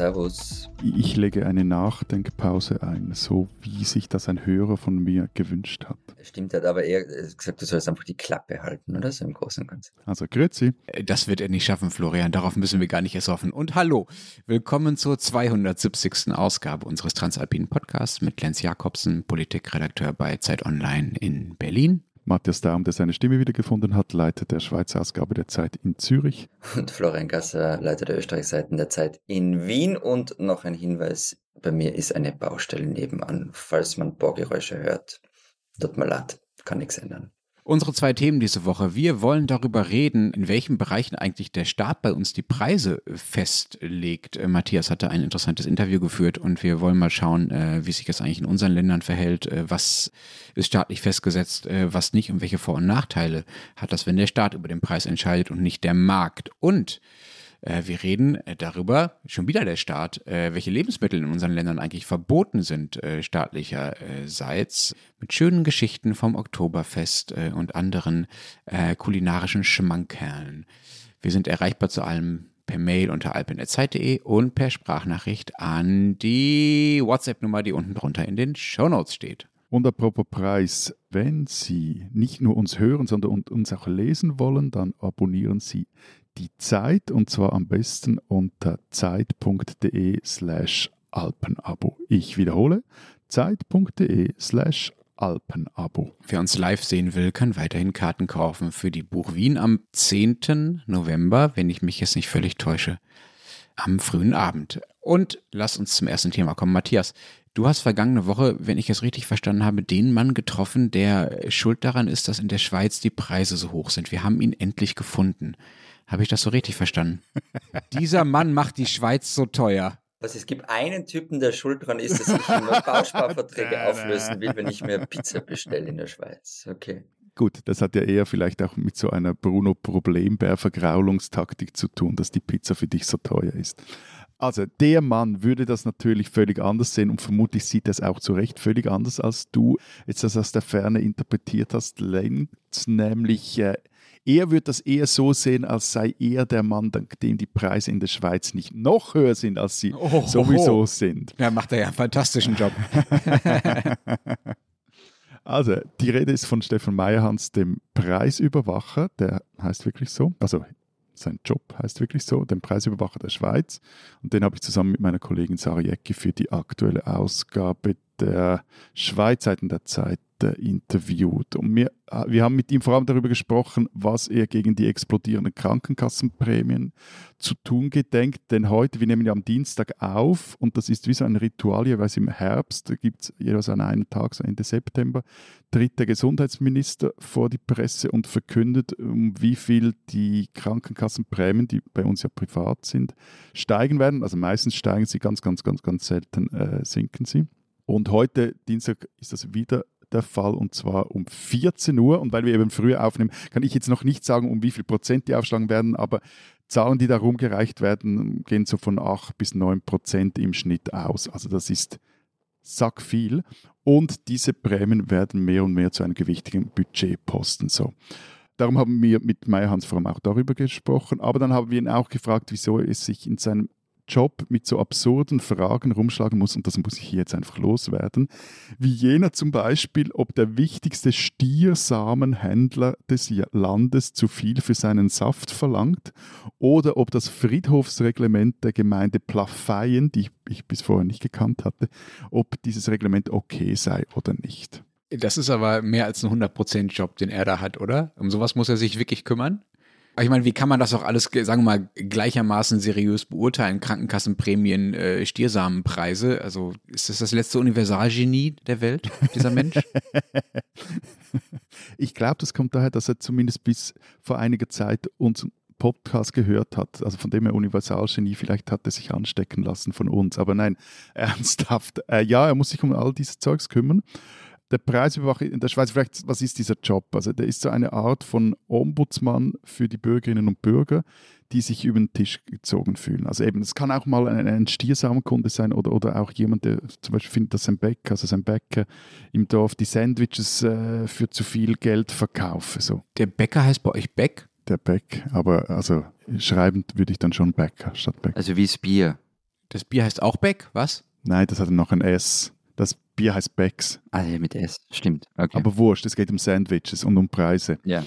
Servus. Ich lege eine Nachdenkpause ein, so wie sich das ein Hörer von mir gewünscht hat. Stimmt, er hat aber eher gesagt, du sollst einfach die Klappe halten, oder so im Großen und Ganzen. Also, grüezi. Äh, das wird er nicht schaffen, Florian. Darauf müssen wir gar nicht erst hoffen. Und hallo, willkommen zur 270. Ausgabe unseres Transalpinen Podcasts mit Lenz Jakobsen, Politikredakteur bei Zeit Online in Berlin. Matthias Daum, der seine Stimme wiedergefunden hat, Leiter der Schweizer Ausgabe der Zeit in Zürich. Und Florian Gasser, Leiter der Österreichseiten der Zeit in Wien. Und noch ein Hinweis, bei mir ist eine Baustelle nebenan. Falls man Bohrgeräusche hört, tut mir leid, kann nichts ändern. Unsere zwei Themen diese Woche. Wir wollen darüber reden, in welchen Bereichen eigentlich der Staat bei uns die Preise festlegt. Äh, Matthias hatte ein interessantes Interview geführt und wir wollen mal schauen, äh, wie sich das eigentlich in unseren Ländern verhält. Äh, was ist staatlich festgesetzt, was nicht und welche Vor- und Nachteile hat das, wenn der Staat über den Preis entscheidet und nicht der Markt. Und wir reden äh, darüber, schon wieder der Staat, äh, welche Lebensmittel in unseren Ländern eigentlich verboten sind, staatlicherseits, mit schönen Geschichten vom Oktoberfest und anderen kulinarischen Schmankerlen. Wir sind erreichbar zu allem per Mail unter alpen.zeit.de und per Sprachnachricht an die WhatsApp-Nummer, die unten drunter in den Shownotes steht. Und apropos Preis, wenn Sie nicht nur uns hören, sondern uns auch lesen wollen, dann abonnieren Sie die Zeit und zwar am besten unter zeit.de slash Alpenabo. Ich wiederhole, zeit.de slash Alpenabo. Wer uns live sehen will, kann weiterhin Karten kaufen für die Buch Wien am 10. November, wenn ich mich jetzt nicht völlig täusche, am frühen Abend. Und lass uns zum ersten Thema kommen. Matthias, du hast vergangene Woche, wenn ich es richtig verstanden habe, den Mann getroffen, der schuld daran ist, dass in der Schweiz die Preise so hoch sind. Wir haben ihn endlich gefunden. Habe ich das so richtig verstanden? Dieser Mann macht die Schweiz so teuer. Was, es gibt einen Typen, der schuld dran ist, dass ich immer Bausparverträge auflösen will, wenn ich mir Pizza bestelle in der Schweiz. Okay. Gut, das hat ja eher vielleicht auch mit so einer Bruno Problembär-Vergraulungstaktik zu tun, dass die Pizza für dich so teuer ist. Also der Mann würde das natürlich völlig anders sehen und vermutlich sieht das auch zu Recht völlig anders als du jetzt das aus der Ferne interpretiert hast, Lenz, nämlich äh, er wird das eher so sehen, als sei er der Mann, dank dem die Preise in der Schweiz nicht noch höher sind, als sie oh, sowieso sind. Ja, macht er ja einen fantastischen Job. also, die Rede ist von Stefan Meyerhans, dem Preisüberwacher, der heißt wirklich so. Also, sein Job heißt wirklich so, dem Preisüberwacher der Schweiz. Und den habe ich zusammen mit meiner Kollegin Sarah Jecki für die aktuelle Ausgabe der Schweizseiten der Zeit äh, interviewt. Und wir, äh, wir haben mit ihm vor allem darüber gesprochen, was er gegen die explodierenden Krankenkassenprämien zu tun gedenkt. Denn heute, wir nehmen ja am Dienstag auf und das ist wie so ein Ritual, jeweils im Herbst, da gibt es jeweils an einem Tag, so Ende September, tritt der Gesundheitsminister vor die Presse und verkündet, um wie viel die Krankenkassenprämien, die bei uns ja privat sind, steigen werden. Also meistens steigen sie, ganz, ganz, ganz, ganz selten äh, sinken sie. Und heute, Dienstag, ist das wieder der Fall und zwar um 14 Uhr. Und weil wir eben früher aufnehmen, kann ich jetzt noch nicht sagen, um wie viel Prozent die aufschlagen werden, aber Zahlen, die da rumgereicht werden, gehen so von 8 bis 9 Prozent im Schnitt aus. Also das ist sack viel. Und diese Prämien werden mehr und mehr zu einem gewichtigen Budgetposten. So. Darum haben wir mit allem auch darüber gesprochen. Aber dann haben wir ihn auch gefragt, wieso es sich in seinem Job mit so absurden Fragen rumschlagen muss, und das muss ich hier jetzt einfach loswerden, wie jener zum Beispiel, ob der wichtigste Stiersamenhändler des Landes zu viel für seinen Saft verlangt oder ob das Friedhofsreglement der Gemeinde Plafeyen, die ich bis vorher nicht gekannt hatte, ob dieses Reglement okay sei oder nicht. Das ist aber mehr als ein 100%-Job, den er da hat, oder? Um sowas muss er sich wirklich kümmern? Ich meine, wie kann man das auch alles, sagen wir mal, gleichermaßen seriös beurteilen? Krankenkassenprämien, äh, Stiersamenpreise. Also ist das das letzte Universalgenie der Welt, dieser Mensch? ich glaube, das kommt daher, dass er zumindest bis vor einiger Zeit unseren Podcast gehört hat. Also von dem er Universalgenie, vielleicht hat er sich anstecken lassen von uns. Aber nein, ernsthaft. Äh, ja, er muss sich um all dieses Zeugs kümmern der Preisüberwacher in der Schweiz, vielleicht, was ist dieser Job? Also der ist so eine Art von Ombudsmann für die Bürgerinnen und Bürger, die sich über den Tisch gezogen fühlen. Also eben, es kann auch mal ein, ein Stiersamenkunde sein oder, oder auch jemand, der zum Beispiel findet, dass sein Bäcker, also sein Bäcker im Dorf die Sandwiches äh, für zu viel Geld verkaufe. So. Der Bäcker heißt bei euch Beck? Der Beck, aber also schreibend würde ich dann schon Bäcker statt Beck. Also wie das Bier. Das Bier heißt auch Beck, was? Nein, das hat noch ein S. Das Bier heißt Becks. Ah, ja, mit S, stimmt. Okay. Aber wurscht, es geht um Sandwiches und um Preise. ja.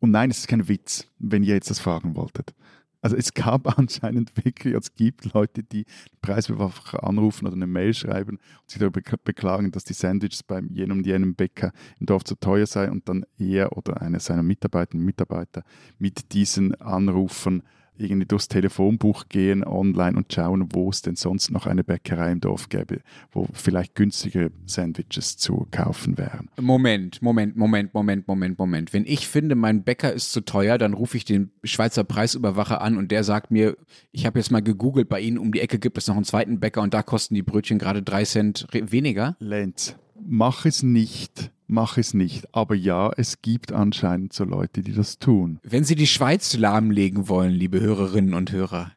Und nein, es ist kein Witz, wenn ihr jetzt das fragen wolltet. Also es gab anscheinend wirklich, es gibt Leute, die Preisbewacher anrufen oder eine Mail schreiben und sich darüber bek- beklagen, dass die Sandwiches beim jenem und jenem Bäcker im Dorf zu teuer sei und dann er oder einer seiner Mitarbeiterinnen und Mitarbeiter mit diesen Anrufen irgendwie durchs Telefonbuch gehen online und schauen, wo es denn sonst noch eine Bäckerei im Dorf gäbe, wo vielleicht günstige Sandwiches zu kaufen wären. Moment, Moment, Moment, Moment, Moment, Moment. Wenn ich finde, mein Bäcker ist zu teuer, dann rufe ich den Schweizer Preisüberwacher an und der sagt mir, ich habe jetzt mal gegoogelt, bei Ihnen um die Ecke gibt es noch einen zweiten Bäcker und da kosten die Brötchen gerade drei Cent weniger. Lenz, mach es nicht, mach es nicht. Aber ja, es gibt anscheinend so Leute, die das tun. Wenn Sie die Schweiz lahmlegen wollen, liebe Hörerinnen und Hörer,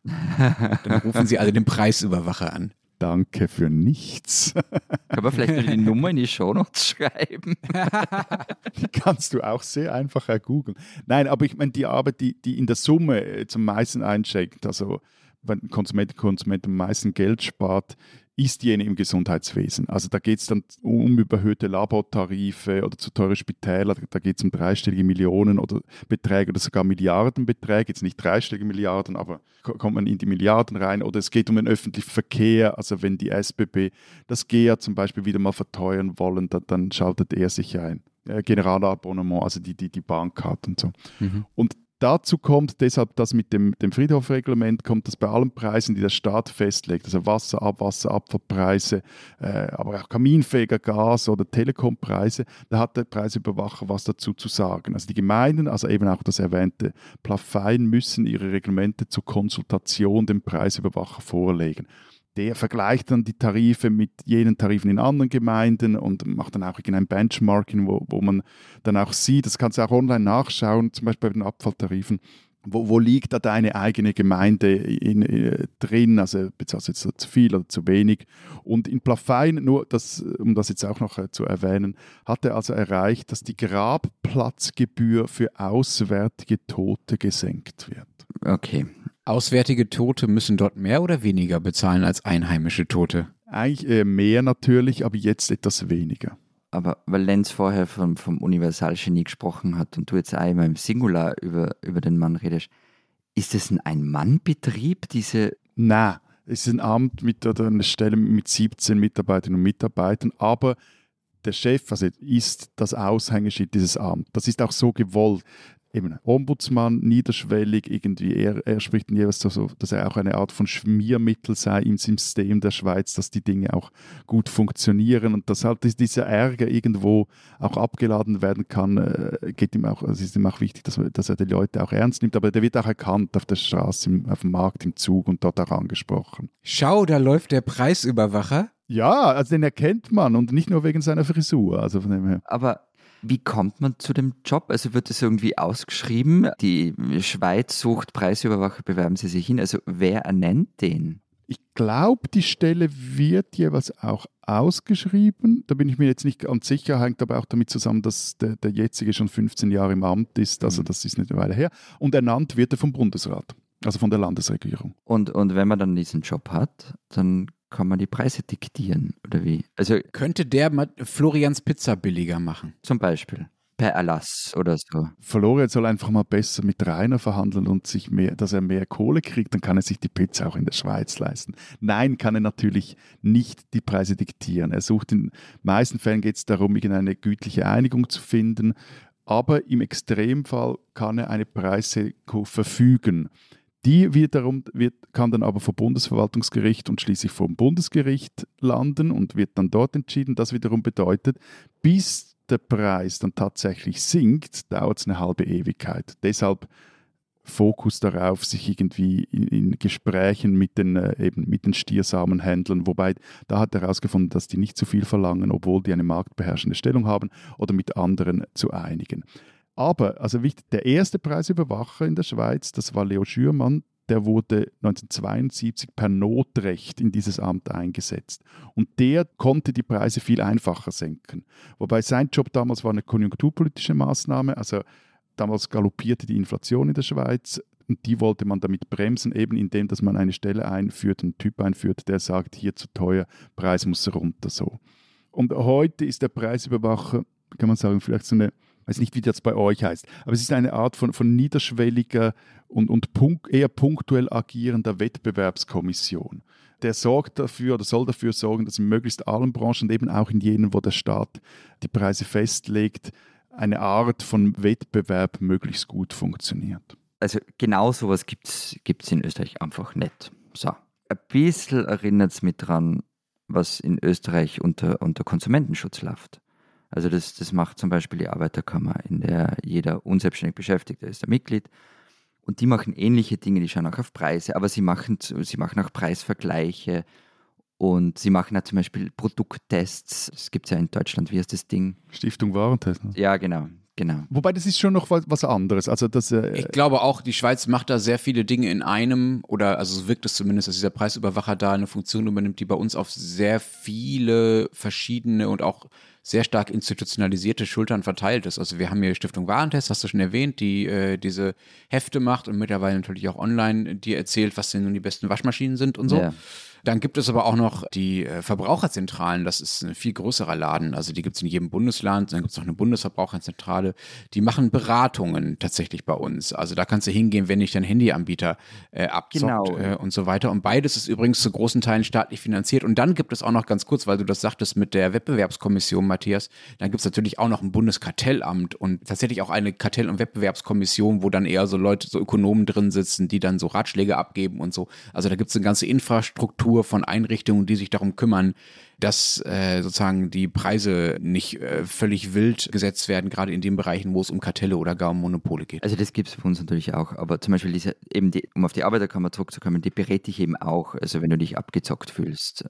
dann rufen Sie also den Preisüberwacher an. Danke für nichts. Kann man vielleicht noch die Nummer in die Shownotes schreiben? Die kannst du auch sehr einfach ergoogeln. Nein, aber ich meine, die Arbeit, die, die in der Summe äh, zum meisten einschenkt, also wenn Konsument, Konsument am meisten Geld spart, ist jene im Gesundheitswesen. Also da geht es dann um überhöhte Labortarife oder zu teure Spitäler, da geht es um dreistellige Millionen oder Beträge oder sogar Milliardenbeträge, jetzt nicht dreistellige Milliarden, aber ko- kommt man in die Milliarden rein. Oder es geht um den öffentlichen Verkehr, also wenn die SBB das GEA zum Beispiel wieder mal verteuern wollen, dann, dann schaltet er sich ein. Äh, Generalabonnement, also die, die, die Bahncard und so. Und dazu kommt deshalb das mit dem, dem Friedhof-Reglement, kommt das bei allen Preisen, die der Staat festlegt, also Wasser, Abwasser, Abfallpreise, äh, aber auch Kaminfeger, Gas oder Telekompreise, da hat der Preisüberwacher was dazu zu sagen. Also die Gemeinden, also eben auch das erwähnte Plafein, müssen ihre Reglemente zur Konsultation dem Preisüberwacher vorlegen. Der vergleicht dann die Tarife mit jenen Tarifen in anderen Gemeinden und macht dann auch irgendein Benchmarking, wo, wo man dann auch sieht, das kannst du auch online nachschauen, zum Beispiel bei den Abfalltarifen, wo, wo liegt da deine eigene Gemeinde in, äh, drin, also bezahlst du jetzt zu viel oder zu wenig. Und in Plafein, nur das, um das jetzt auch noch äh, zu erwähnen, hat er also erreicht, dass die Grabplatzgebühr für auswärtige Tote gesenkt wird. Okay. Auswärtige Tote müssen dort mehr oder weniger bezahlen als einheimische Tote. Eigentlich äh, mehr natürlich, aber jetzt etwas weniger. Aber weil Lenz vorher vom, vom Universalgenie gesprochen hat und du jetzt auch immer im Singular über, über den Mann redest, ist es ein Ein-Mann-Betrieb, diese Nein, es ist ein Amt mit oder eine Stelle mit 17 Mitarbeiterinnen und Mitarbeitern, aber der Chef also ist das Aushängeschild dieses Amts. Das ist auch so gewollt. Eben Ombudsmann, niederschwellig, irgendwie, er, er spricht dann jeweils so, so, dass er auch eine Art von Schmiermittel sei im System der Schweiz, dass die Dinge auch gut funktionieren und dass halt dieser Ärger irgendwo auch abgeladen werden kann, äh, geht ihm auch, also es ist ihm auch wichtig, dass, dass er die Leute auch ernst nimmt, aber der wird auch erkannt auf der Straße, im, auf dem Markt, im Zug und dort auch angesprochen. Schau, da läuft der Preisüberwacher. Ja, also den erkennt man und nicht nur wegen seiner Frisur. Also von dem her. Aber wie kommt man zu dem Job? Also wird es irgendwie ausgeschrieben? Die Schweiz sucht Preisüberwacher, bewerben Sie sich hin. Also wer ernennt den? Ich glaube, die Stelle wird jeweils auch ausgeschrieben. Da bin ich mir jetzt nicht ganz sicher, hängt aber auch damit zusammen, dass der, der jetzige schon 15 Jahre im Amt ist. Also Mhm. das ist nicht eine Weile her. Und ernannt wird er vom Bundesrat, also von der Landesregierung. Und, und wenn man dann diesen Job hat, dann kann man die Preise diktieren, oder wie? Also Könnte der mal Florians Pizza billiger machen? zum Beispiel per Erlass oder so. Florian soll einfach mal besser mit Rainer verhandeln und sich mehr, dass er mehr Kohle kriegt, dann kann er sich die Pizza auch in der Schweiz leisten. Nein, kann er natürlich nicht die Preise diktieren. Er sucht in meisten Fällen geht es darum, irgendeine gütliche Einigung zu finden, aber im Extremfall kann er eine Preissenkung verfügen. Die wiederum wird, kann dann aber vor Bundesverwaltungsgericht und schließlich vom Bundesgericht landen und wird dann dort entschieden. Das wiederum bedeutet, bis der Preis dann tatsächlich sinkt, dauert es eine halbe Ewigkeit. Deshalb Fokus darauf, sich irgendwie in, in Gesprächen mit den, äh, eben mit den Stiersamenhändlern, wobei da hat er herausgefunden, dass die nicht zu viel verlangen, obwohl die eine marktbeherrschende Stellung haben, oder mit anderen zu einigen. Aber, also wichtig, der erste Preisüberwacher in der Schweiz, das war Leo Schürmann, der wurde 1972 per Notrecht in dieses Amt eingesetzt. Und der konnte die Preise viel einfacher senken. Wobei sein Job damals war eine konjunkturpolitische Maßnahme, also damals galoppierte die Inflation in der Schweiz. Und die wollte man damit bremsen, eben indem, dass man eine Stelle einführt, einen Typ einführt, der sagt, hier zu teuer, Preis muss runter so. Und heute ist der Preisüberwacher, kann man sagen, vielleicht so eine, weiß nicht, wie das bei euch heißt, aber es ist eine Art von, von niederschwelliger und, und punk, eher punktuell agierender Wettbewerbskommission. Der sorgt dafür oder soll dafür sorgen, dass in möglichst allen Branchen und eben auch in jenen, wo der Staat die Preise festlegt, eine Art von Wettbewerb möglichst gut funktioniert. Also genau sowas gibt es in Österreich einfach nicht. So. Ein bisschen erinnert es mich daran, was in Österreich unter, unter Konsumentenschutz läuft. Also das, das macht zum Beispiel die Arbeiterkammer, in der jeder unselbstständig Beschäftigte ist, ein Mitglied. Und die machen ähnliche Dinge, die schauen auch auf Preise, aber sie machen, sie machen auch Preisvergleiche und sie machen auch zum Beispiel Produkttests. Das gibt es ja in Deutschland, wie heißt das Ding? Stiftung Warentest. Ne? Ja, genau. Genau. Wobei das ist schon noch was, was anderes. Also das, äh, ich glaube auch, die Schweiz macht da sehr viele Dinge in einem, oder also so wirkt es zumindest, dass dieser Preisüberwacher da eine Funktion übernimmt, die bei uns auf sehr viele verschiedene und auch sehr stark institutionalisierte Schultern verteilt ist. Also wir haben hier Stiftung Warentest, hast du schon erwähnt, die äh, diese Hefte macht und mittlerweile natürlich auch online dir erzählt, was denn nun die besten Waschmaschinen sind und so. Ja. Dann gibt es aber auch noch die äh, Verbraucherzentralen. Das ist ein viel größerer Laden. Also die gibt es in jedem Bundesland. Dann gibt es noch eine Bundesverbraucherzentrale. Die machen Beratungen tatsächlich bei uns. Also da kannst du hingehen, wenn dich dein Handyanbieter äh, abzockt genau. äh, und so weiter. Und beides ist übrigens zu großen Teilen staatlich finanziert. Und dann gibt es auch noch ganz kurz, weil du das sagtest mit der Wettbewerbskommission, Matthias, dann gibt es natürlich auch noch ein Bundeskartellamt und tatsächlich auch eine Kartell- und Wettbewerbskommission, wo dann eher so Leute, so Ökonomen drin sitzen, die dann so Ratschläge abgeben und so. Also da gibt es eine ganze Infrastruktur Struktur von Einrichtungen, die sich darum kümmern, dass äh, sozusagen die Preise nicht äh, völlig wild gesetzt werden, gerade in den Bereichen, wo es um Kartelle oder gar um Monopole geht. Also das gibt es für uns natürlich auch, aber zum Beispiel diese, eben die, um auf die Arbeiterkammer zurückzukommen, die berät dich eben auch, also wenn du dich abgezockt fühlst.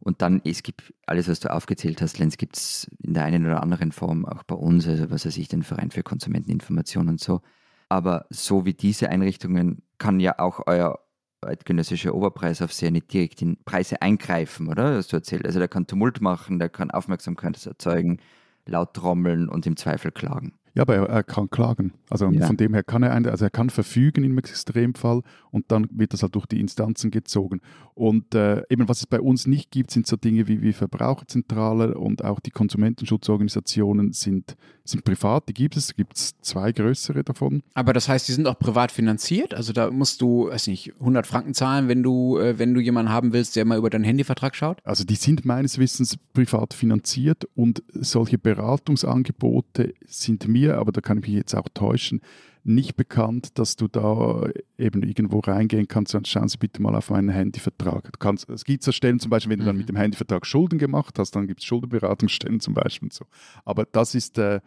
Und dann, es gibt alles, was du aufgezählt hast, Lenz, gibt es in der einen oder anderen Form auch bei uns, also was weiß ich, den Verein für Konsumenteninformation und so. Aber so wie diese Einrichtungen kann ja auch euer eidgenössische Oberpreisaufseher nicht direkt in Preise eingreifen, oder? Hast du erzählt. Also der kann Tumult machen, der kann Aufmerksamkeit erzeugen, laut trommeln und im Zweifel klagen. Ja, aber er, er kann klagen. Also ja. von dem her kann er, also er kann verfügen im Extremfall und dann wird das halt durch die Instanzen gezogen. Und äh, eben was es bei uns nicht gibt, sind so Dinge wie, wie Verbraucherzentrale und auch die Konsumentenschutzorganisationen sind, sind privat, die gibt es, es gibt zwei größere davon. Aber das heißt, die sind auch privat finanziert? Also da musst du, weiß nicht, 100 Franken zahlen, wenn du, äh, wenn du jemanden haben willst, der mal über deinen Handyvertrag schaut? Also die sind meines Wissens privat finanziert und solche Beratungsangebote sind mir, aber da kann ich mich jetzt auch täuschen, nicht bekannt, dass du da eben irgendwo reingehen kannst und schauen Sie bitte mal auf meinen Handyvertrag. Du kannst, es gibt so Stellen zum Beispiel, wenn du dann mhm. mit dem Handyvertrag Schulden gemacht hast, dann gibt es Schuldenberatungsstellen zum Beispiel und so. Aber das ist äh,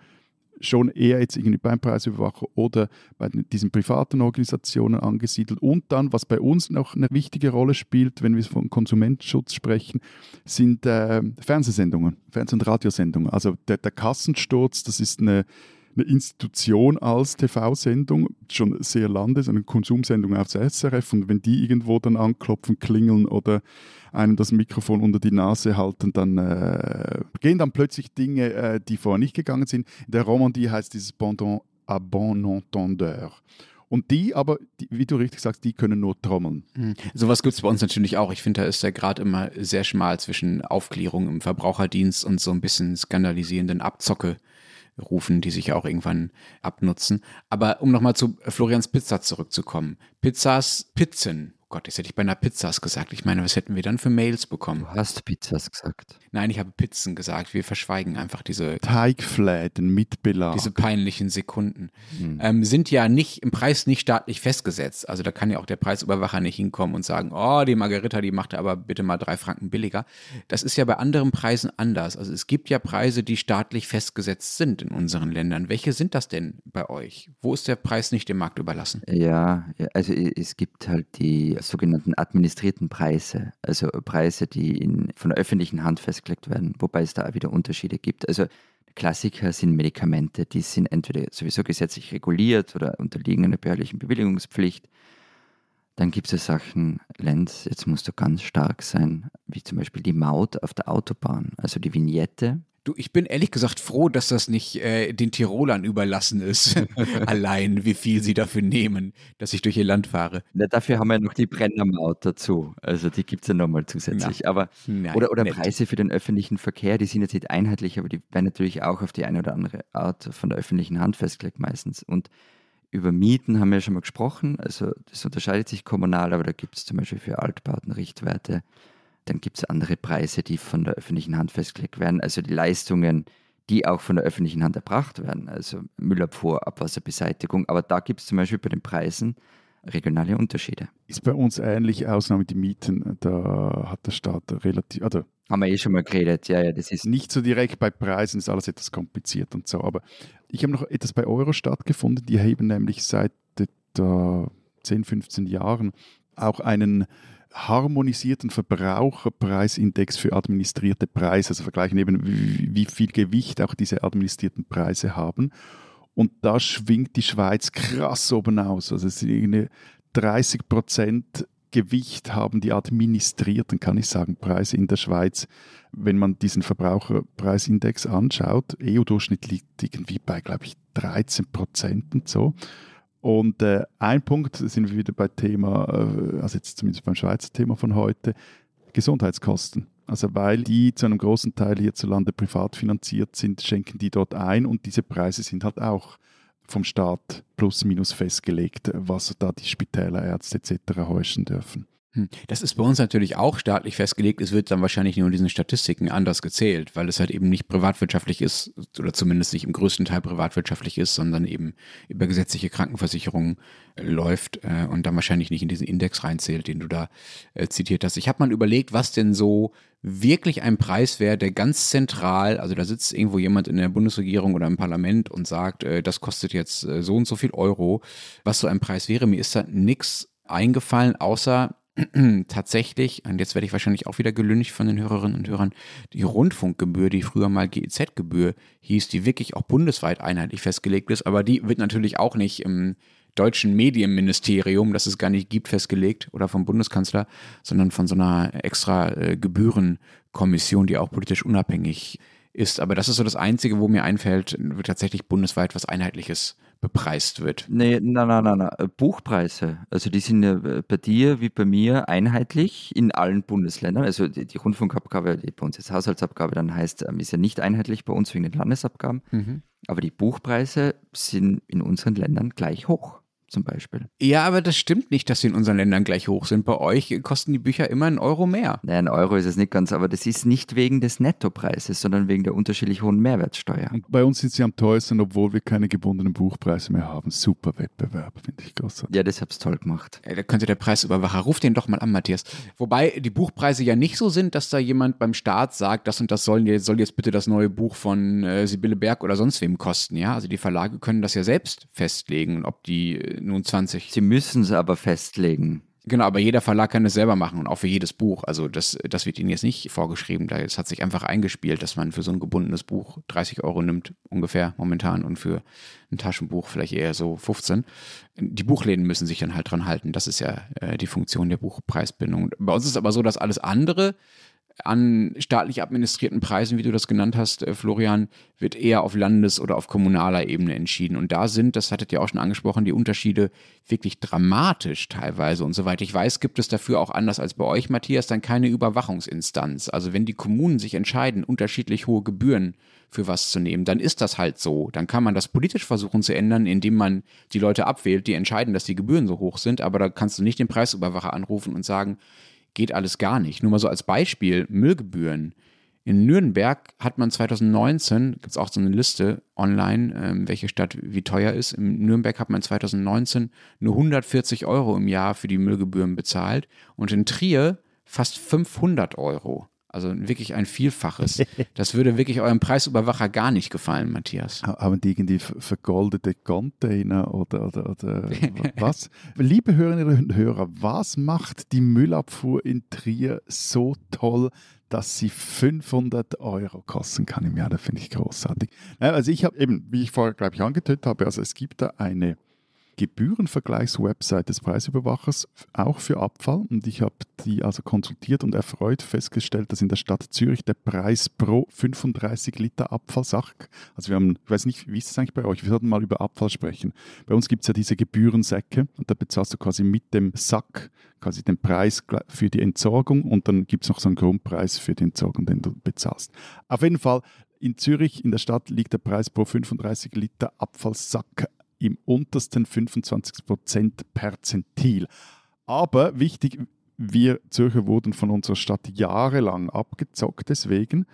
schon eher jetzt irgendwie beim Preisüberwacher oder bei diesen privaten Organisationen angesiedelt. Und dann, was bei uns noch eine wichtige Rolle spielt, wenn wir von Konsumentenschutz sprechen, sind äh, Fernsehsendungen, Fernseh- und Radiosendungen. Also der, der Kassensturz, das ist eine eine Institution als TV-Sendung, schon sehr landes, eine Konsumsendung aufs SRF und wenn die irgendwo dann anklopfen, klingeln oder einem das Mikrofon unter die Nase halten, dann äh, gehen dann plötzlich Dinge, äh, die vorher nicht gegangen sind. In der Romandie heißt dieses Pendant à bon entendeur. Und die aber, die, wie du richtig sagst, die können nur trommeln. Mhm. Sowas gibt es bei uns natürlich auch. Ich finde, da ist der Grad immer sehr schmal zwischen Aufklärung im Verbraucherdienst und so ein bisschen skandalisierenden Abzocke rufen, die sich auch irgendwann abnutzen. Aber um nochmal zu Florians Pizza zurückzukommen. Pizzas, Pizzen Gott, jetzt hätte ich beinahe Pizzas gesagt. Ich meine, was hätten wir dann für Mails bekommen? Du hast Pizzas gesagt. Nein, ich habe Pizzen gesagt. Wir verschweigen einfach diese Teigfläden mit Belag. Diese peinlichen Sekunden. Hm. Ähm, sind ja nicht im Preis nicht staatlich festgesetzt. Also da kann ja auch der Preisüberwacher nicht hinkommen und sagen, oh, die Margarita, die macht aber bitte mal drei Franken billiger. Das ist ja bei anderen Preisen anders. Also es gibt ja Preise, die staatlich festgesetzt sind in unseren Ländern. Welche sind das denn bei euch? Wo ist der Preis nicht dem Markt überlassen? Ja, also es gibt halt die sogenannten administrierten Preise, also Preise, die in, von der öffentlichen Hand festgelegt werden, wobei es da auch wieder Unterschiede gibt. Also Klassiker sind Medikamente, die sind entweder sowieso gesetzlich reguliert oder unterliegen einer behördlichen Bewilligungspflicht. Dann gibt es Sachen, Lenz, jetzt musst du ganz stark sein, wie zum Beispiel die Maut auf der Autobahn, also die Vignette. Du, ich bin ehrlich gesagt froh, dass das nicht äh, den Tirolern überlassen ist, allein wie viel sie dafür nehmen, dass ich durch ihr Land fahre. Na, dafür haben wir noch die Brennermaut dazu. Also die gibt es ja nochmal zusätzlich. Na, aber, nein, oder oder Preise für den öffentlichen Verkehr, die sind jetzt nicht einheitlich, aber die werden natürlich auch auf die eine oder andere Art von der öffentlichen Hand festgelegt meistens. Und über Mieten haben wir ja schon mal gesprochen. Also das unterscheidet sich kommunal, aber da gibt es zum Beispiel für Altbauten Richtwerte dann gibt es andere Preise, die von der öffentlichen Hand festgelegt werden. Also die Leistungen, die auch von der öffentlichen Hand erbracht werden. Also Müllabfuhr, Abwasserbeseitigung. Aber da gibt es zum Beispiel bei den Preisen regionale Unterschiede. Ist bei uns ähnlich, Ausnahme die Mieten, da hat der Staat relativ, oder haben wir eh schon mal geredet, ja, ja, das ist nicht so direkt bei Preisen, ist alles etwas kompliziert und so. Aber ich habe noch etwas bei Eurostat gefunden, die heben nämlich seit etwa 10, 15 Jahren auch einen harmonisierten Verbraucherpreisindex für administrierte Preise, also vergleichen eben, wie, viel Gewicht auch diese administrierten Preise haben. Und da schwingt die Schweiz krass oben aus. Also es ist 30 Prozent Gewicht haben die administrierten, kann ich sagen, Preise in der Schweiz. Wenn man diesen Verbraucherpreisindex anschaut, EU-Durchschnitt liegt irgendwie bei, glaube ich, 13 Prozent und so. Und äh, ein Punkt, sind wir wieder bei Thema, äh, also jetzt zumindest beim Schweizer Thema von heute, Gesundheitskosten. Also weil die zu einem großen Teil hierzulande privat finanziert sind, schenken die dort ein und diese Preise sind halt auch vom Staat plus minus festgelegt, was da die Spitäler, Ärzte etc. heuschen dürfen. Hm. Das ist bei uns natürlich auch staatlich festgelegt. Es wird dann wahrscheinlich nur in diesen Statistiken anders gezählt, weil es halt eben nicht privatwirtschaftlich ist oder zumindest nicht im größten Teil privatwirtschaftlich ist, sondern eben über gesetzliche Krankenversicherungen äh, läuft äh, und dann wahrscheinlich nicht in diesen Index reinzählt, den du da äh, zitiert hast. Ich habe mal überlegt, was denn so wirklich ein Preis wäre, der ganz zentral, also da sitzt irgendwo jemand in der Bundesregierung oder im Parlament und sagt, das kostet jetzt so und so viel Euro, was so ein Preis wäre. Mir ist da nichts eingefallen, außer tatsächlich, und jetzt werde ich wahrscheinlich auch wieder gelüncht von den Hörerinnen und Hörern, die Rundfunkgebühr, die früher mal GEZ-Gebühr hieß, die wirklich auch bundesweit einheitlich festgelegt ist, aber die wird natürlich auch nicht im deutschen Medienministerium, das es gar nicht gibt, festgelegt oder vom Bundeskanzler, sondern von so einer extra äh, Gebührenkommission, die auch politisch unabhängig ist. Aber das ist so das Einzige, wo mir einfällt, tatsächlich bundesweit was Einheitliches bepreist wird. Nee, nein, nein, nein, nein. Buchpreise, also die sind ja äh, bei dir wie bei mir einheitlich in allen Bundesländern. Also die, die Rundfunkabgabe, die bei uns jetzt Haushaltsabgabe dann heißt, ähm, ist ja nicht einheitlich bei uns wegen den Landesabgaben. Mhm. Aber die Buchpreise sind in unseren Ländern gleich hoch zum Beispiel. Ja, aber das stimmt nicht, dass sie in unseren Ländern gleich hoch sind. Bei euch kosten die Bücher immer einen Euro mehr. Nein, ein Euro ist es nicht ganz, aber das ist nicht wegen des Nettopreises, sondern wegen der unterschiedlich hohen Mehrwertsteuer. Und bei uns sind sie am teuersten, obwohl wir keine gebundenen Buchpreise mehr haben. Super Wettbewerb, finde ich großartig. Ja, das hab's toll gemacht. Ja, da könnte der Preisüberwacher, ruf den doch mal an, Matthias. Wobei die Buchpreise ja nicht so sind, dass da jemand beim Staat sagt, das und das soll, soll jetzt bitte das neue Buch von äh, Sibylle Berg oder sonst wem kosten. Ja, also die Verlage können das ja selbst festlegen, ob die äh, nun 20. Sie müssen es aber festlegen. Genau, aber jeder Verlag kann es selber machen und auch für jedes Buch. Also das, das wird Ihnen jetzt nicht vorgeschrieben. Es hat sich einfach eingespielt, dass man für so ein gebundenes Buch 30 Euro nimmt, ungefähr momentan, und für ein Taschenbuch vielleicht eher so 15. Die Buchläden müssen sich dann halt dran halten. Das ist ja äh, die Funktion der Buchpreisbindung. Bei uns ist es aber so, dass alles andere an staatlich administrierten Preisen, wie du das genannt hast, äh, Florian, wird eher auf Landes- oder auf kommunaler Ebene entschieden. Und da sind, das hattet ihr auch schon angesprochen, die Unterschiede wirklich dramatisch teilweise. Und soweit ich weiß, gibt es dafür auch anders als bei euch, Matthias, dann keine Überwachungsinstanz. Also wenn die Kommunen sich entscheiden, unterschiedlich hohe Gebühren für was zu nehmen, dann ist das halt so. Dann kann man das politisch versuchen zu ändern, indem man die Leute abwählt, die entscheiden, dass die Gebühren so hoch sind. Aber da kannst du nicht den Preisüberwacher anrufen und sagen, geht alles gar nicht. Nur mal so als Beispiel, Müllgebühren. In Nürnberg hat man 2019, gibt es auch so eine Liste online, ähm, welche Stadt wie teuer ist. In Nürnberg hat man 2019 nur 140 Euro im Jahr für die Müllgebühren bezahlt und in Trier fast 500 Euro. Also wirklich ein Vielfaches. Das würde wirklich eurem Preisüberwacher gar nicht gefallen, Matthias. Haben die irgendwie vergoldete Container oder, oder, oder was? Liebe Hörerinnen und Hörer, was macht die Müllabfuhr in Trier so toll, dass sie 500 Euro kosten kann im Jahr? Das finde ich großartig. Also ich habe eben, wie ich vorher, glaube ich, angetötet habe, also es gibt da eine Gebührenvergleichswebsite des Preisüberwachers, auch für Abfall. Und ich habe die also konsultiert und erfreut festgestellt, dass in der Stadt Zürich der Preis pro 35 Liter Abfallsack, also wir haben, ich weiß nicht, wie ist es eigentlich bei euch? Wir sollten mal über Abfall sprechen. Bei uns gibt es ja diese Gebührensäcke und da bezahlst du quasi mit dem Sack quasi den Preis für die Entsorgung und dann gibt es noch so einen Grundpreis für die Entsorgung, den du bezahlst. Auf jeden Fall in Zürich, in der Stadt, liegt der Preis pro 35 Liter Abfallsack im untersten 25 Prozent Perzentil. Aber wichtig, wir Zürcher wurden von unserer Stadt jahrelang abgezockt deswegen.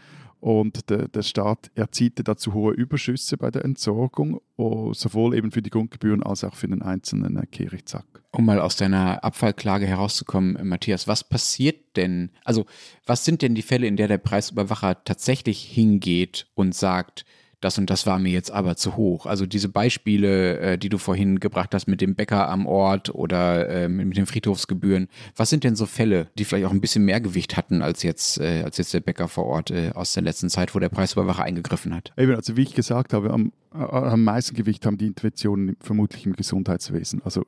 Und der, der Staat erzielte dazu hohe Überschüsse bei der Entsorgung, oh, sowohl eben für die Grundgebühren als auch für den einzelnen Kehrichtsack. Um mal aus deiner Abfallklage herauszukommen, Matthias, was passiert denn? Also, was sind denn die Fälle, in der der Preisüberwacher tatsächlich hingeht und sagt, das und das war mir jetzt aber zu hoch. Also diese Beispiele, äh, die du vorhin gebracht hast mit dem Bäcker am Ort oder äh, mit den Friedhofsgebühren, was sind denn so Fälle, die vielleicht auch ein bisschen mehr Gewicht hatten als jetzt, äh, als jetzt der Bäcker vor Ort äh, aus der letzten Zeit, wo der Preisüberwacher eingegriffen hat? Eben, also wie ich gesagt habe, am, am meisten Gewicht haben die Interventionen vermutlich im Gesundheitswesen. Also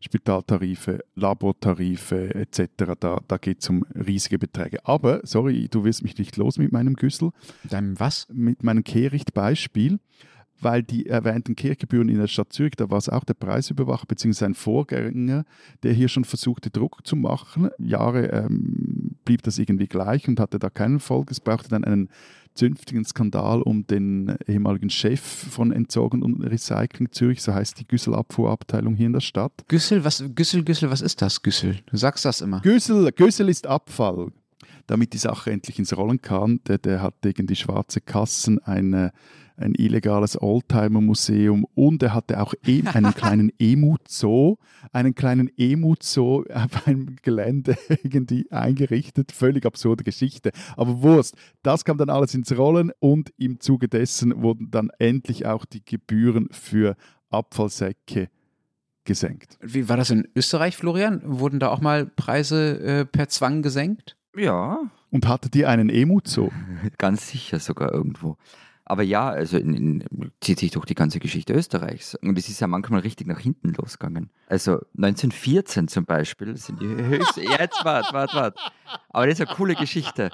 Spitaltarife, Labortarife etc. Da, da geht es um riesige Beträge. Aber, sorry, du wirst mich nicht los mit meinem Güssel. Deinem was? Mit meinem Kehricht-Beispiel weil die erwähnten Kirchgebühren in der Stadt Zürich, da war es auch der Preisüberwacher bzw. sein Vorgänger, der hier schon versuchte, Druck zu machen. Jahre ähm, blieb das irgendwie gleich und hatte da keinen Erfolg. Es brauchte dann einen zünftigen Skandal um den ehemaligen Chef von Entsorgung und Recycling Zürich, so heißt die Güsselabfuhrabteilung hier in der Stadt. Güssel, was, Güssel, Güssel, was ist das, Güssel? Du sagst das immer. Güssel, Güssel ist Abfall. Damit die Sache endlich ins Rollen kam, der, der hat gegen die schwarze Kassen eine ein illegales Oldtimer-Museum und er hatte auch e einen kleinen Emu-Zoo, einen kleinen Emu-Zoo auf einem Gelände irgendwie eingerichtet. Völlig absurde Geschichte. Aber Wurst, das kam dann alles ins Rollen und im Zuge dessen wurden dann endlich auch die Gebühren für Abfallsäcke gesenkt. Wie war das in Österreich, Florian? Wurden da auch mal Preise äh, per Zwang gesenkt? Ja. Und hattet ihr einen Emu-Zoo? Ganz sicher sogar irgendwo. Aber ja, also in, in, zieht sich durch die ganze Geschichte Österreichs. Und es ist ja manchmal richtig nach hinten losgegangen. Also 1914 zum Beispiel sind die höchsten. Jetzt wart, wart, wart. Aber das ist eine coole Geschichte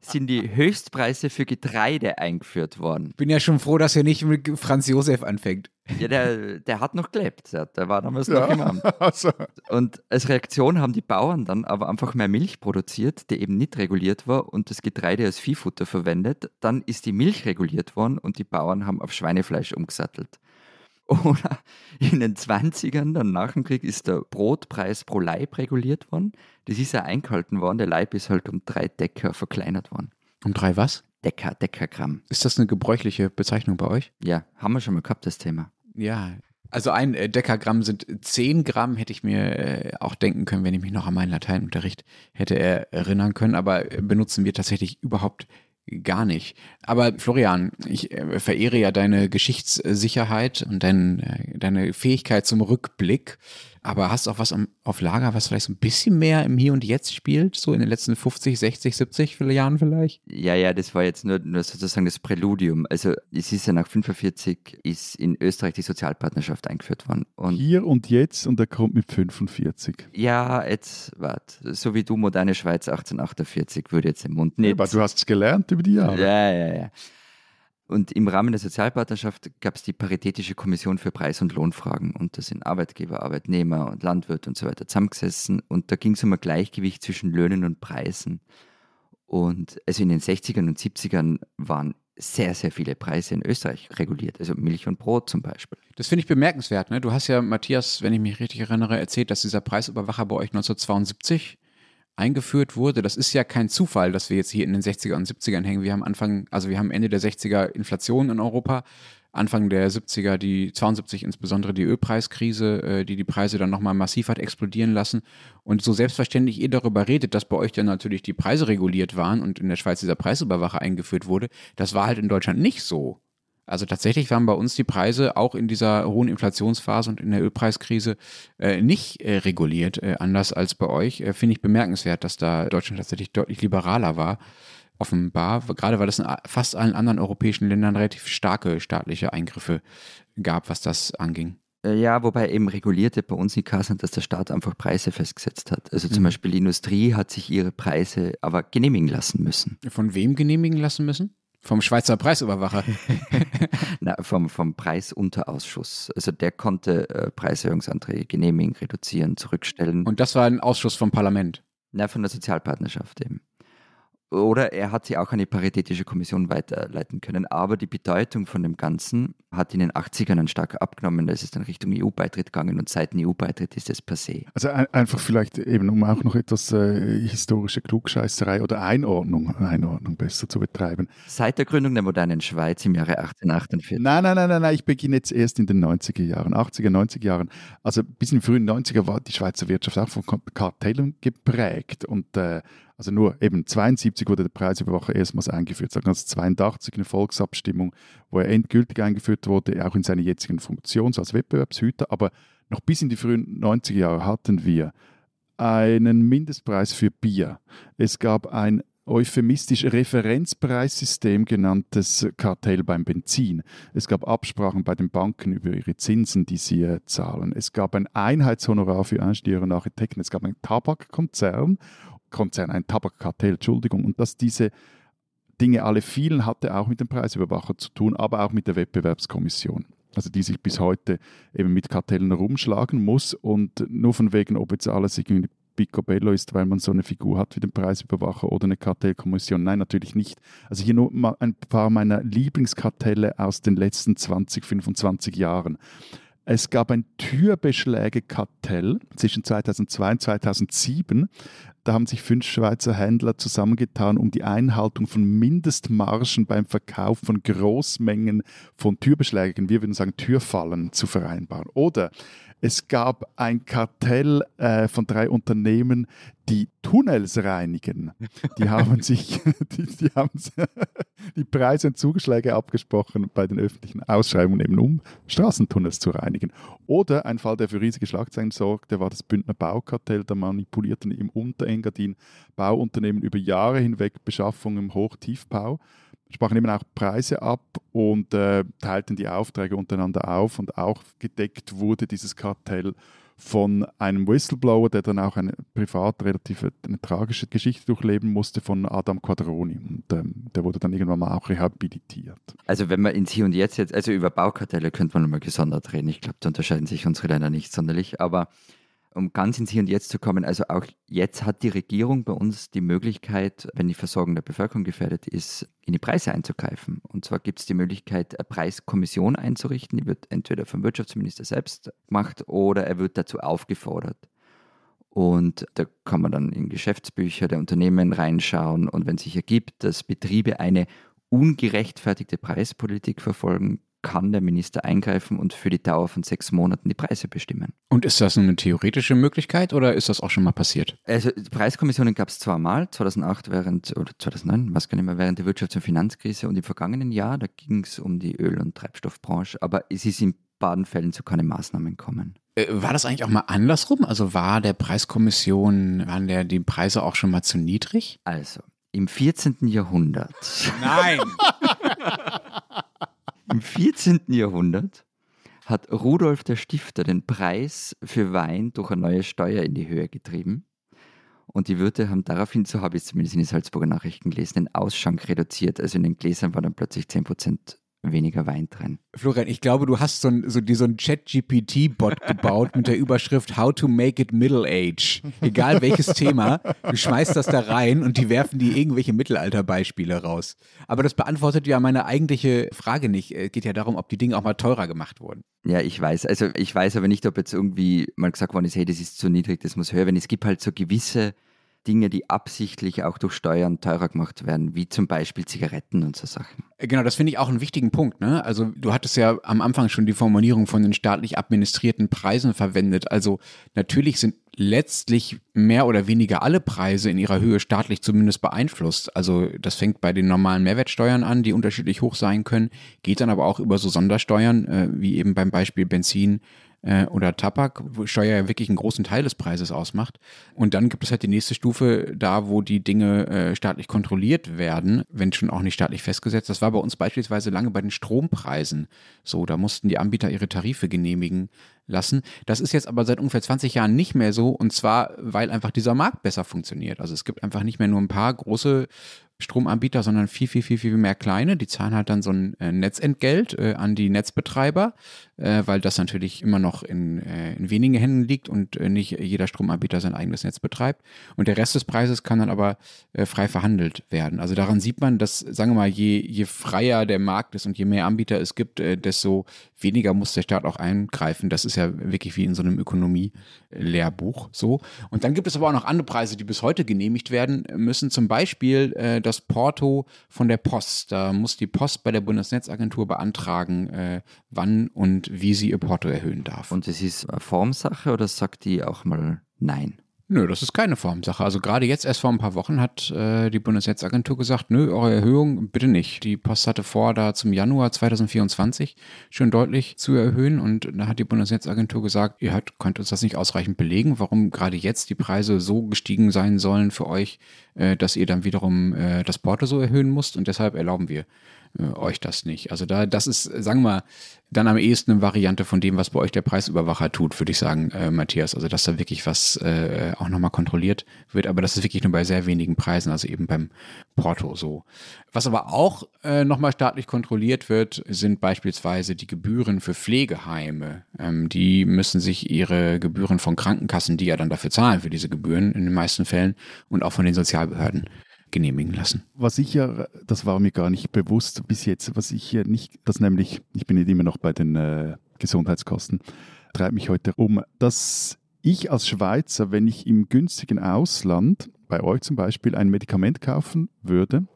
sind die Höchstpreise für Getreide eingeführt worden. Bin ja schon froh, dass er nicht mit Franz Josef anfängt. Ja, der, der hat noch gelebt. Der, der war damals ja. noch im Amt. Also. Und als Reaktion haben die Bauern dann aber einfach mehr Milch produziert, die eben nicht reguliert war und das Getreide als Viehfutter verwendet. Dann ist die Milch reguliert worden und die Bauern haben auf Schweinefleisch umgesattelt. Oder in den 20ern, dann nach dem Krieg, ist der Brotpreis pro Leib reguliert worden. Das ist ja eingehalten worden. Der Leib ist halt um drei Decker verkleinert worden. Um drei was? Decker, Deckergramm. Ist das eine gebräuchliche Bezeichnung bei euch? Ja, haben wir schon mal gehabt, das Thema. Ja, also ein äh, Dekagramm sind 10 Gramm, hätte ich mir äh, auch denken können, wenn ich mich noch an meinen Lateinunterricht hätte erinnern können, aber benutzen wir tatsächlich überhaupt gar nicht. Aber Florian, ich äh, verehre ja deine Geschichtssicherheit und dein, deine Fähigkeit zum Rückblick. Aber hast du auch was auf Lager, was vielleicht so ein bisschen mehr im Hier und Jetzt spielt, so in den letzten 50, 60, 70 Jahren vielleicht? Ja, ja, das war jetzt nur, nur sozusagen das Präludium. Also es ist ja nach 45 ist in Österreich die Sozialpartnerschaft eingeführt worden. Und Hier und jetzt und er kommt mit 45. Ja, jetzt, warte, so wie du moderne Schweiz 1848 würde jetzt im Mund nicht. Aber du hast es gelernt über die Jahre. Ja, ja, ja. Und im Rahmen der Sozialpartnerschaft gab es die Paritätische Kommission für Preis- und Lohnfragen. Und da sind Arbeitgeber, Arbeitnehmer und Landwirte und so weiter zusammengesessen. Und da ging es um ein Gleichgewicht zwischen Löhnen und Preisen. Und also in den 60ern und 70ern waren sehr, sehr viele Preise in Österreich reguliert. Also Milch und Brot zum Beispiel. Das finde ich bemerkenswert. Ne? Du hast ja, Matthias, wenn ich mich richtig erinnere, erzählt, dass dieser Preisüberwacher bei euch 1972 eingeführt wurde. Das ist ja kein Zufall, dass wir jetzt hier in den 60er und 70ern hängen. Wir haben Anfang, also wir haben Ende der 60er Inflation in Europa, Anfang der 70er die 72 insbesondere die Ölpreiskrise, äh, die die Preise dann nochmal massiv hat explodieren lassen. Und so selbstverständlich ihr darüber redet, dass bei euch dann natürlich die Preise reguliert waren und in der Schweiz dieser Preisüberwacher eingeführt wurde, das war halt in Deutschland nicht so. Also tatsächlich waren bei uns die Preise auch in dieser hohen Inflationsphase und in der Ölpreiskrise äh, nicht äh, reguliert, äh, anders als bei euch. Äh, finde ich bemerkenswert, dass da Deutschland tatsächlich deutlich liberaler war. Offenbar, gerade weil es in fast allen anderen europäischen Ländern relativ starke staatliche Eingriffe gab, was das anging. Äh, ja, wobei eben regulierte bei uns in Kassel, dass der Staat einfach Preise festgesetzt hat. Also zum Mhm. Beispiel die Industrie hat sich ihre Preise aber genehmigen lassen müssen. Von wem genehmigen lassen müssen? Vom Schweizer Preisüberwacher. Na, vom, vom Preisunterausschuss. Also der konnte äh, Preiserhöhungsanträge genehmigen, reduzieren, zurückstellen. Und das war ein Ausschuss vom Parlament. Na, von der Sozialpartnerschaft eben. Oder er hat sie auch an die Paritätische Kommission weiterleiten können. Aber die Bedeutung von dem Ganzen hat in den 80ern dann stark abgenommen. Da ist es dann Richtung EU-Beitritt gegangen und seit dem EU-Beitritt ist es passé. Also ein, einfach vielleicht eben, um auch noch etwas äh, historische Klugscheißerei oder Einordnung, Einordnung besser zu betreiben. Seit der Gründung der modernen Schweiz im Jahre 1848. Nein, nein, nein, nein, nein, ich beginne jetzt erst in den 90er Jahren, 80er, 90er Jahren. Also bis in den frühen 90er war die Schweizer Wirtschaft auch von Kartellen geprägt und äh, also nur eben 72 wurde der Preisüberwacher erstmals eingeführt, seit 1982 eine Volksabstimmung, wo er endgültig eingeführt wurde, auch in seiner jetzigen Funktion so als Wettbewerbshüter. Aber noch bis in die frühen 90er Jahre hatten wir einen Mindestpreis für Bier. Es gab ein euphemistisch Referenzpreissystem genanntes Kartell beim Benzin. Es gab Absprachen bei den Banken über ihre Zinsen, die sie äh, zahlen. Es gab ein Einheitshonorar für Ingenieure und Architekten. Es gab einen Tabakkonzern, Konzern, ein Tabakkartell, Entschuldigung, und dass diese Dinge alle fielen, hatte auch mit dem Preisüberwacher zu tun, aber auch mit der Wettbewerbskommission. Also die sich bis heute eben mit Kartellen rumschlagen muss und nur von wegen, ob jetzt alles irgendwie Picobello ist, weil man so eine Figur hat wie den Preisüberwacher oder eine Kartellkommission. Nein, natürlich nicht. Also hier nur mal ein paar meiner Lieblingskartelle aus den letzten 20, 25 Jahren. Es gab ein Türbeschlägekartell zwischen 2002 und 2007. Da haben sich fünf Schweizer Händler zusammengetan, um die Einhaltung von Mindestmargen beim Verkauf von Großmengen von Türbeschlägen, wir würden sagen Türfallen, zu vereinbaren. Oder es gab ein Kartell äh, von drei Unternehmen, die Tunnels reinigen. Die haben sich die, die, haben die Preise und Zugeschläge abgesprochen bei den öffentlichen Ausschreibungen, eben um Straßentunnels zu reinigen. Oder ein Fall, der für riesige Schlagzeilen sorgte, war das Bündner Baukartell. Da manipulierten im Unterengadin Bauunternehmen über Jahre hinweg Beschaffung im Hoch-Tiefbau sprachen eben auch Preise ab und äh, teilten die Aufträge untereinander auf und auch gedeckt wurde dieses Kartell von einem Whistleblower, der dann auch eine privat relativ eine tragische Geschichte durchleben musste, von Adam Quadroni. Und ähm, der wurde dann irgendwann mal auch rehabilitiert. Also wenn man ins Hier und Jetzt jetzt, also über Baukartelle könnte man nochmal gesondert reden. Ich glaube, da unterscheiden sich unsere Länder nicht sonderlich, aber um ganz ins Hier und Jetzt zu kommen, also auch jetzt hat die Regierung bei uns die Möglichkeit, wenn die Versorgung der Bevölkerung gefährdet ist, in die Preise einzugreifen. Und zwar gibt es die Möglichkeit, eine Preiskommission einzurichten, die wird entweder vom Wirtschaftsminister selbst gemacht oder er wird dazu aufgefordert. Und da kann man dann in Geschäftsbücher der Unternehmen reinschauen und wenn sich ergibt, dass Betriebe eine ungerechtfertigte Preispolitik verfolgen, kann der Minister eingreifen und für die Dauer von sechs Monaten die Preise bestimmen. Und ist das eine theoretische Möglichkeit oder ist das auch schon mal passiert? Also die Preiskommissionen gab es zweimal, 2008 während, oder 2009, was gar nicht mehr, während der Wirtschafts- und Finanzkrise und im vergangenen Jahr, da ging es um die Öl- und Treibstoffbranche, aber es ist in beiden Fällen zu keinen Maßnahmen kommen. Äh, War das eigentlich auch mal andersrum? Also war der Preiskommission, waren der, die Preise auch schon mal zu niedrig? Also, im 14. Jahrhundert Nein! Im 14. Jahrhundert hat Rudolf der Stifter den Preis für Wein durch eine neue Steuer in die Höhe getrieben. Und die Wirte haben daraufhin, so habe ich es zumindest in den Salzburger Nachrichten gelesen, den Ausschank reduziert. Also in den Gläsern war dann plötzlich 10% weniger Wein drin. Florian, ich glaube, du hast so ein, so, die, so ein Chat-GPT-Bot gebaut mit der Überschrift How to make it middle age. Egal welches Thema, du schmeißt das da rein und die werfen die irgendwelche Mittelalterbeispiele raus. Aber das beantwortet ja meine eigentliche Frage nicht. Es geht ja darum, ob die Dinge auch mal teurer gemacht wurden. Ja, ich weiß. Also ich weiß aber nicht, ob jetzt irgendwie mal gesagt worden ist, hey, das ist zu niedrig, das muss höher werden. Es gibt halt so gewisse Dinge, die absichtlich auch durch Steuern teurer gemacht werden, wie zum Beispiel Zigaretten und so Sachen. Genau, das finde ich auch einen wichtigen Punkt. Ne? Also du hattest ja am Anfang schon die Formulierung von den staatlich administrierten Preisen verwendet. Also natürlich sind letztlich mehr oder weniger alle Preise in ihrer Höhe staatlich zumindest beeinflusst. Also das fängt bei den normalen Mehrwertsteuern an, die unterschiedlich hoch sein können, geht dann aber auch über so Sondersteuern, äh, wie eben beim Beispiel Benzin, äh, oder Tabak, wo Steuer ja wirklich einen großen Teil des Preises ausmacht. Und dann gibt es halt die nächste Stufe da, wo die Dinge äh, staatlich kontrolliert werden, wenn schon auch nicht staatlich festgesetzt. Das war bei uns beispielsweise lange bei den Strompreisen so. Da mussten die Anbieter ihre Tarife genehmigen lassen. Das ist jetzt aber seit ungefähr 20 Jahren nicht mehr so und zwar, weil einfach dieser Markt besser funktioniert. Also es gibt einfach nicht mehr nur ein paar große Stromanbieter, sondern viel, viel, viel, viel mehr kleine. Die zahlen halt dann so ein äh, Netzentgelt äh, an die Netzbetreiber, äh, weil das natürlich immer noch in, äh, in wenigen Händen liegt und äh, nicht jeder Stromanbieter sein eigenes Netz betreibt. Und der Rest des Preises kann dann aber äh, frei verhandelt werden. Also daran sieht man, dass, sagen wir mal, je, je freier der Markt ist und je mehr Anbieter es gibt, desto weniger muss der Staat auch eingreifen. Das ist ja wirklich wie in so einem Ökonomie-Lehrbuch so. Und dann gibt es aber auch noch andere Preise, die bis heute genehmigt werden müssen. Zum Beispiel äh, das Porto von der Post. Da muss die Post bei der Bundesnetzagentur beantragen, äh, wann und wie sie ihr Porto erhöhen darf. Und es ist eine Formsache oder sagt die auch mal Nein? Nö, das ist keine Formsache. Also gerade jetzt erst vor ein paar Wochen hat äh, die Bundesnetzagentur gesagt, nö, eure Erhöhung bitte nicht. Die Post hatte vor, da zum Januar 2024 schon deutlich zu erhöhen und da hat die Bundesnetzagentur gesagt, ihr hat, könnt uns das nicht ausreichend belegen, warum gerade jetzt die Preise so gestiegen sein sollen für euch, äh, dass ihr dann wiederum äh, das Porto so erhöhen müsst und deshalb erlauben wir äh, euch das nicht. Also da, das ist, sagen wir mal, dann am ehesten eine Variante von dem, was bei euch der Preisüberwacher tut, würde ich sagen, äh, Matthias. Also dass da wirklich was äh, auch nochmal kontrolliert wird, aber das ist wirklich nur bei sehr wenigen Preisen, also eben beim Porto so. Was aber auch äh, nochmal staatlich kontrolliert wird, sind beispielsweise die Gebühren für Pflegeheime. Ähm, die müssen sich ihre Gebühren von Krankenkassen, die ja dann dafür zahlen für diese Gebühren in den meisten Fällen und auch von den Sozialbehörden genehmigen lassen. Was ich ja, das war mir gar nicht bewusst bis jetzt, was ich hier nicht, das nämlich, ich bin nicht immer noch bei den äh, Gesundheitskosten, treibt mich heute um, dass ich als Schweizer, wenn ich im günstigen Ausland, bei euch zum Beispiel, ein Medikament kaufen würde,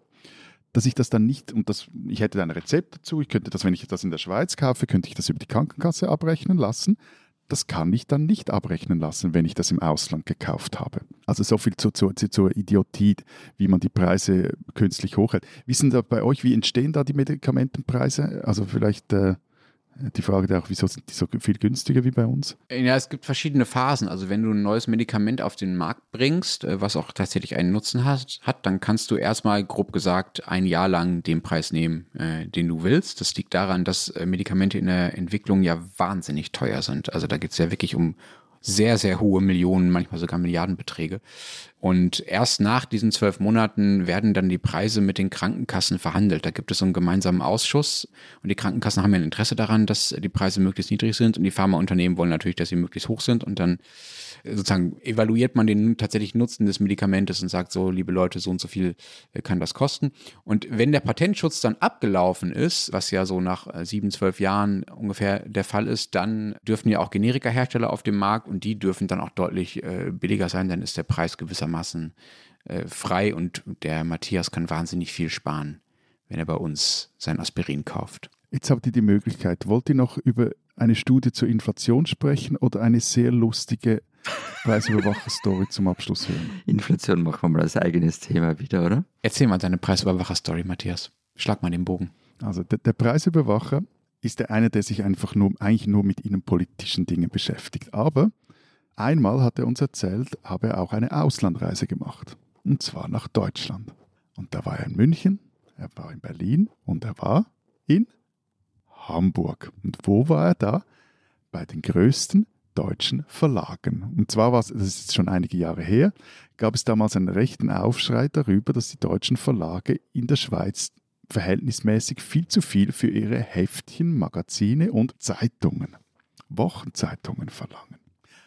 dass ich das dann nicht, und das, ich hätte ein Rezept dazu, ich könnte das, wenn ich das in der Schweiz kaufe, könnte ich das über die Krankenkasse abrechnen lassen das kann ich dann nicht abrechnen lassen, wenn ich das im Ausland gekauft habe. Also so viel zu, zu, zur Idiotie, wie man die Preise künstlich hochhält. Wissen da bei euch, wie entstehen da die Medikamentenpreise? Also vielleicht äh, die Frage auch, wieso sind die so viel günstiger wie bei uns? Ja, es gibt verschiedene Phasen. Also wenn du ein neues Medikament auf den Markt bringst, äh, was auch tatsächlich einen Nutzen hat, hat dann kannst du erstmal grob gesagt ein Jahr lang den Preis nehmen, äh, den du willst. Das liegt daran, dass äh, Medikamente in der Entwicklung ja wahnsinnig teuer sind. Also da geht es ja wirklich um sehr, sehr hohe Millionen, manchmal sogar Milliardenbeträge. Und erst nach diesen zwölf Monaten werden dann die Preise mit den Krankenkassen verhandelt. Da gibt es so einen gemeinsamen Ausschuss und die Krankenkassen haben ja ein Interesse daran, dass die Preise möglichst niedrig sind und die Pharmaunternehmen wollen natürlich, dass sie möglichst hoch sind und dann sozusagen evaluiert man den tatsächlichen Nutzen des Medikamentes und sagt so, liebe Leute, so und so viel äh, kann das kosten. Und wenn der Patentschutz dann abgelaufen ist, was ja so nach äh, sieben, zwölf Jahren ungefähr der Fall ist, dann dürfen ja auch Generikahersteller auf dem Markt und die dürfen dann auch deutlich äh, billiger sein, dann ist der Preis gewissermaßen frei und der Matthias kann wahnsinnig viel sparen, wenn er bei uns sein Aspirin kauft. Jetzt habt ihr die Möglichkeit. Wollt ihr noch über eine Studie zur Inflation sprechen oder eine sehr lustige Preisüberwacher-Story zum Abschluss hören. Inflation machen wir mal als eigenes Thema wieder, oder? Erzähl mal deine Preisüberwacher-Story, Matthias. Schlag mal den Bogen. Also der, der Preisüberwacher ist der eine, der sich einfach nur, eigentlich nur mit innenpolitischen Dingen beschäftigt. Aber einmal hat er uns erzählt, habe er auch eine Auslandreise gemacht. Und zwar nach Deutschland. Und da war er in München, er war in Berlin und er war in Hamburg. Und wo war er da? Bei den größten deutschen Verlagen. Und zwar war es, das ist jetzt schon einige Jahre her, gab es damals einen rechten Aufschrei darüber, dass die deutschen Verlage in der Schweiz verhältnismäßig viel zu viel für ihre Heftchen, Magazine und Zeitungen, Wochenzeitungen verlangen.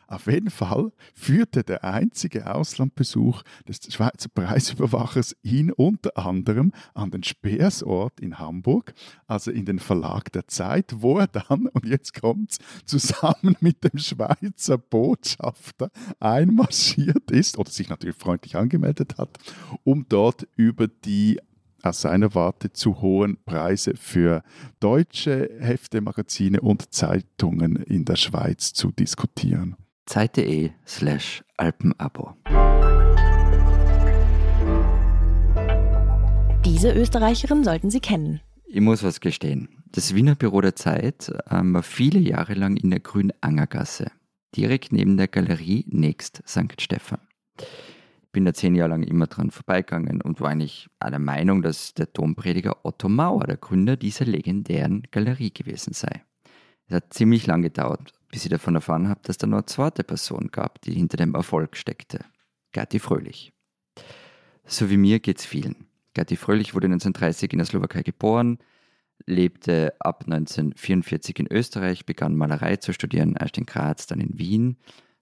Auf jeden Fall führte der einzige Auslandbesuch des Schweizer Preisüberwachers ihn unter anderem an den Speersort in Hamburg, also in den Verlag der Zeit, wo er dann, und jetzt kommt's, zusammen mit dem Schweizer Botschafter einmarschiert ist oder sich natürlich freundlich angemeldet hat, um dort über die aus seiner Warte zu hohen Preise für deutsche Hefte, Magazine und Zeitungen in der Schweiz zu diskutieren zeit.de slash Alpenabo. Diese Österreicherin sollten Sie kennen. Ich muss was gestehen. Das Wiener Büro der Zeit ähm, war viele Jahre lang in der Grünangergasse, direkt neben der Galerie Nächst St. Stephan. Ich bin da zehn Jahre lang immer dran vorbeigegangen und war eigentlich der Meinung, dass der Domprediger Otto Mauer der Gründer dieser legendären Galerie gewesen sei. Es hat ziemlich lang gedauert, bis ich davon erfahren habe, dass da noch eine zweite Person gab, die hinter dem Erfolg steckte. Gerti Fröhlich. So wie mir geht's vielen. Gerti Fröhlich wurde 1930 in der Slowakei geboren, lebte ab 1944 in Österreich, begann Malerei zu studieren, erst in Graz, dann in Wien.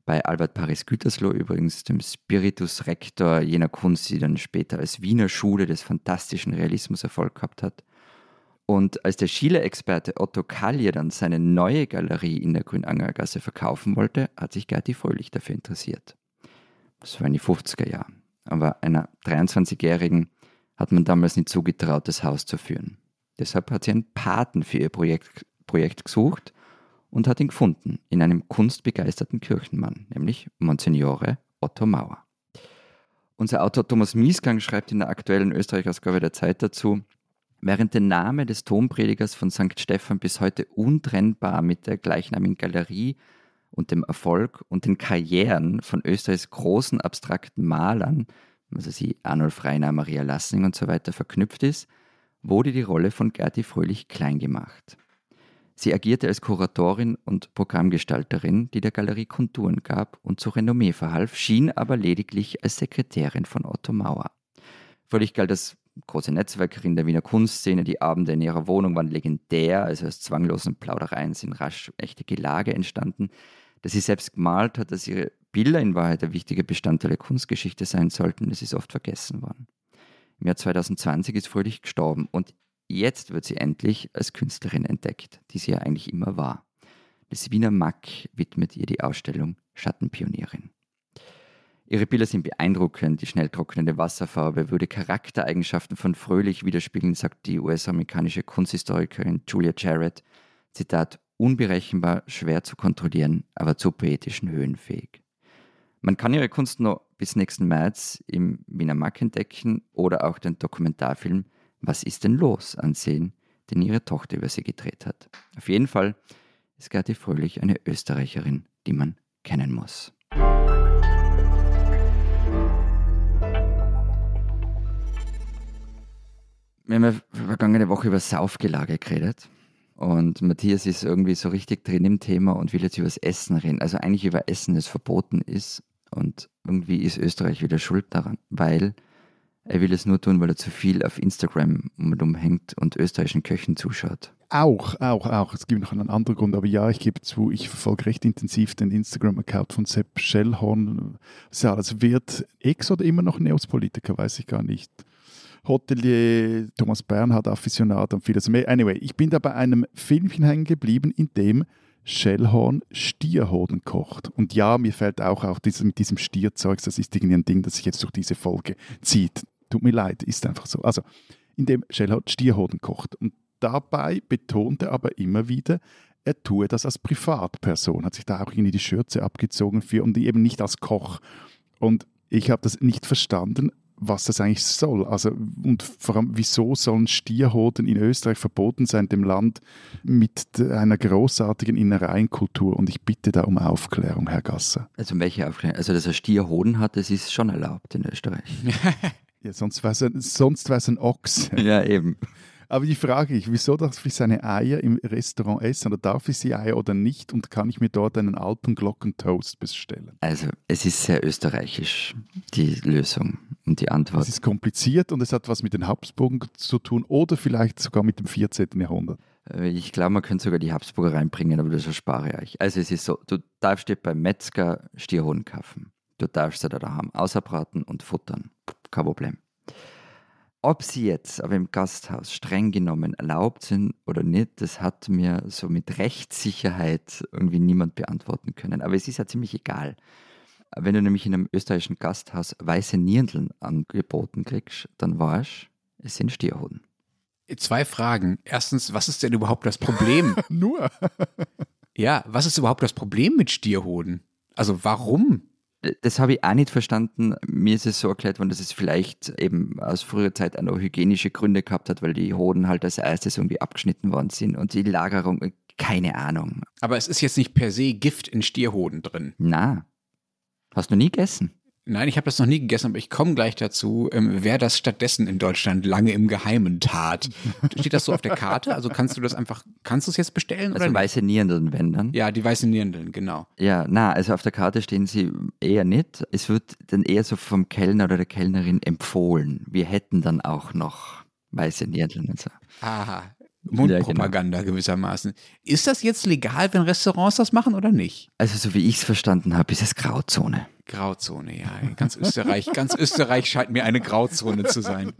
Bei Albert Paris Gütersloh übrigens, dem Spiritus Rector jener Kunst, die dann später als Wiener Schule des fantastischen Realismus Erfolg gehabt hat. Und als der Schiele-Experte Otto Kallier dann seine neue Galerie in der Grünangergasse verkaufen wollte, hat sich Gerti Fröhlich dafür interessiert. Das war in den 50er Jahren. Aber einer 23-Jährigen hat man damals nicht zugetraut, das Haus zu führen. Deshalb hat sie einen Paten für ihr Projekt, Projekt gesucht und hat ihn gefunden in einem kunstbegeisterten Kirchenmann, nämlich Monsignore Otto Mauer. Unser Autor Thomas Miesgang schreibt in der aktuellen Österreich-Ausgabe der Zeit dazu, während der Name des Tonpredigers von St. Stephan bis heute untrennbar mit der gleichnamigen Galerie und dem Erfolg und den Karrieren von Österreichs großen abstrakten Malern, also sie Arnulf Reiner, Maria Lassing und so weiter verknüpft ist, wurde die Rolle von Gerti Fröhlich klein gemacht. Sie agierte als Kuratorin und Programmgestalterin, die der Galerie Konturen gab und zu Renommee verhalf, schien aber lediglich als Sekretärin von Otto Mauer. Fröhlich galt als große Netzwerkerin der Wiener Kunstszene. Die Abende in ihrer Wohnung waren legendär, also aus zwanglosen Plaudereien sind rasch echte Gelage entstanden. Dass sie selbst gemalt hat, dass ihre Bilder in Wahrheit ein wichtiger Bestandteil der Kunstgeschichte sein sollten, das ist oft vergessen worden. Im Jahr 2020 ist Fröhlich gestorben und jetzt wird sie endlich als Künstlerin entdeckt, die sie ja eigentlich immer war. Das Wiener Mack widmet ihr die Ausstellung Schattenpionierin. Ihre Bilder sind beeindruckend, die schnell trocknende Wasserfarbe würde Charaktereigenschaften von Fröhlich widerspiegeln, sagt die US-amerikanische Kunsthistorikerin Julia Jarrett. Zitat, unberechenbar, schwer zu kontrollieren, aber zu poetischen Höhen fähig. Man kann ihre Kunst noch bis nächsten März im Wiener Mack entdecken oder auch den Dokumentarfilm Was ist denn los ansehen, den ihre Tochter über sie gedreht hat. Auf jeden Fall ist Gerti Fröhlich eine Österreicherin, die man kennen muss. Wir haben ja vergangene Woche über Saufgelage geredet. Und Matthias ist irgendwie so richtig drin im Thema und will jetzt über das Essen reden. Also eigentlich über Essen, das verboten ist. Und irgendwie ist Österreich wieder schuld daran, weil er will es nur tun, weil er zu viel auf Instagram umhängt und österreichischen Köchen zuschaut. Auch, auch, auch. Es gibt noch einen anderen Grund, aber ja, ich gebe zu, ich verfolge recht intensiv den Instagram-Account von Sepp Schellhorn. Ja, das wird Ex oder immer noch Neos-Politiker, weiß ich gar nicht. Hotelier, Thomas Bernhard, Afficionat und vieles mehr. Anyway, ich bin da bei einem Filmchen hängen geblieben, in dem Schellhorn Stierhoden kocht. Und ja, mir fällt auch auf dieses, mit diesem Stierzeug, das ist irgendwie ein Ding, das sich jetzt durch diese Folge zieht. Tut mir leid, ist einfach so. Also, in dem Schellhorn Stierhoden kocht. Und dabei betont er aber immer wieder, er tue das als Privatperson, hat sich da auch irgendwie die Schürze abgezogen für und eben nicht als Koch. Und ich habe das nicht verstanden, was das eigentlich soll. Also, und vor allem, wieso sollen Stierhoden in Österreich verboten sein, dem Land mit einer großartigen Innereienkultur? Und ich bitte da um Aufklärung, Herr Gasser. Also welche Aufklärung? Also, dass er Stierhoden hat, das ist schon erlaubt in Österreich. ja, sonst wäre es ein, ein Ochs. Ja, eben. Aber die Frage ist, wieso darf ich seine Eier im Restaurant essen oder darf ich sie Eier oder nicht und kann ich mir dort einen Alpenglocken-Toast bestellen? Also es ist sehr österreichisch, die Lösung und die Antwort. Es ist kompliziert und es hat was mit den Habsburgen zu tun oder vielleicht sogar mit dem 14. Jahrhundert. Äh, ich glaube, man könnte sogar die Habsburger reinbringen, aber das erspare ich euch. Also es ist so, du darfst dir beim Metzger Stierhoden kaufen. Du darfst sie da daheim außerbraten und futtern. Kein Problem. Ob sie jetzt aber im Gasthaus streng genommen erlaubt sind oder nicht, das hat mir so mit Rechtssicherheit irgendwie niemand beantworten können. Aber es ist ja ziemlich egal. Wenn du nämlich in einem österreichischen Gasthaus weiße Nierdeln angeboten kriegst, dann weißt es sind Stierhoden. Zwei Fragen. Erstens, was ist denn überhaupt das Problem? Nur. ja, was ist überhaupt das Problem mit Stierhoden? Also warum? Das habe ich auch nicht verstanden. Mir ist es so erklärt worden, dass es vielleicht eben aus früher Zeit auch noch hygienische Gründe gehabt hat, weil die Hoden halt als erstes irgendwie abgeschnitten worden sind und die Lagerung, keine Ahnung. Aber es ist jetzt nicht per se Gift in Stierhoden drin. Na, hast du nie gegessen? Nein, ich habe das noch nie gegessen, aber ich komme gleich dazu, ähm, wer das stattdessen in Deutschland lange im Geheimen tat. Steht das so auf der Karte? Also kannst du das einfach, kannst du es jetzt bestellen? Also oder weiße Nierenden, wenn dann? Ja, die weißen Nierenden, genau. Ja, na, also auf der Karte stehen sie eher nicht. Es wird dann eher so vom Kellner oder der Kellnerin empfohlen. Wir hätten dann auch noch weiße Nierenden und so. Aha. Mundpropaganda genau. gewissermaßen. Ist das jetzt legal, wenn Restaurants das machen oder nicht? Also so wie ich es verstanden habe, ist es Grauzone. Grauzone, ja. Ganz Österreich, ganz Österreich scheint mir eine Grauzone zu sein.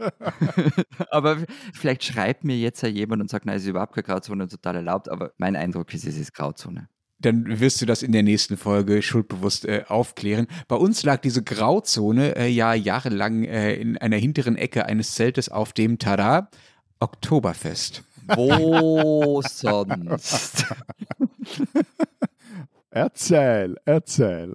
aber vielleicht schreibt mir jetzt ja jemand und sagt, nein, es ist überhaupt keine Grauzone, total erlaubt, aber mein Eindruck ist, es ist Grauzone. Dann wirst du das in der nächsten Folge schuldbewusst äh, aufklären. Bei uns lag diese Grauzone äh, ja jahrelang äh, in einer hinteren Ecke eines Zeltes auf dem Tada Oktoberfest. Wo sonst? Erzähl, erzähl.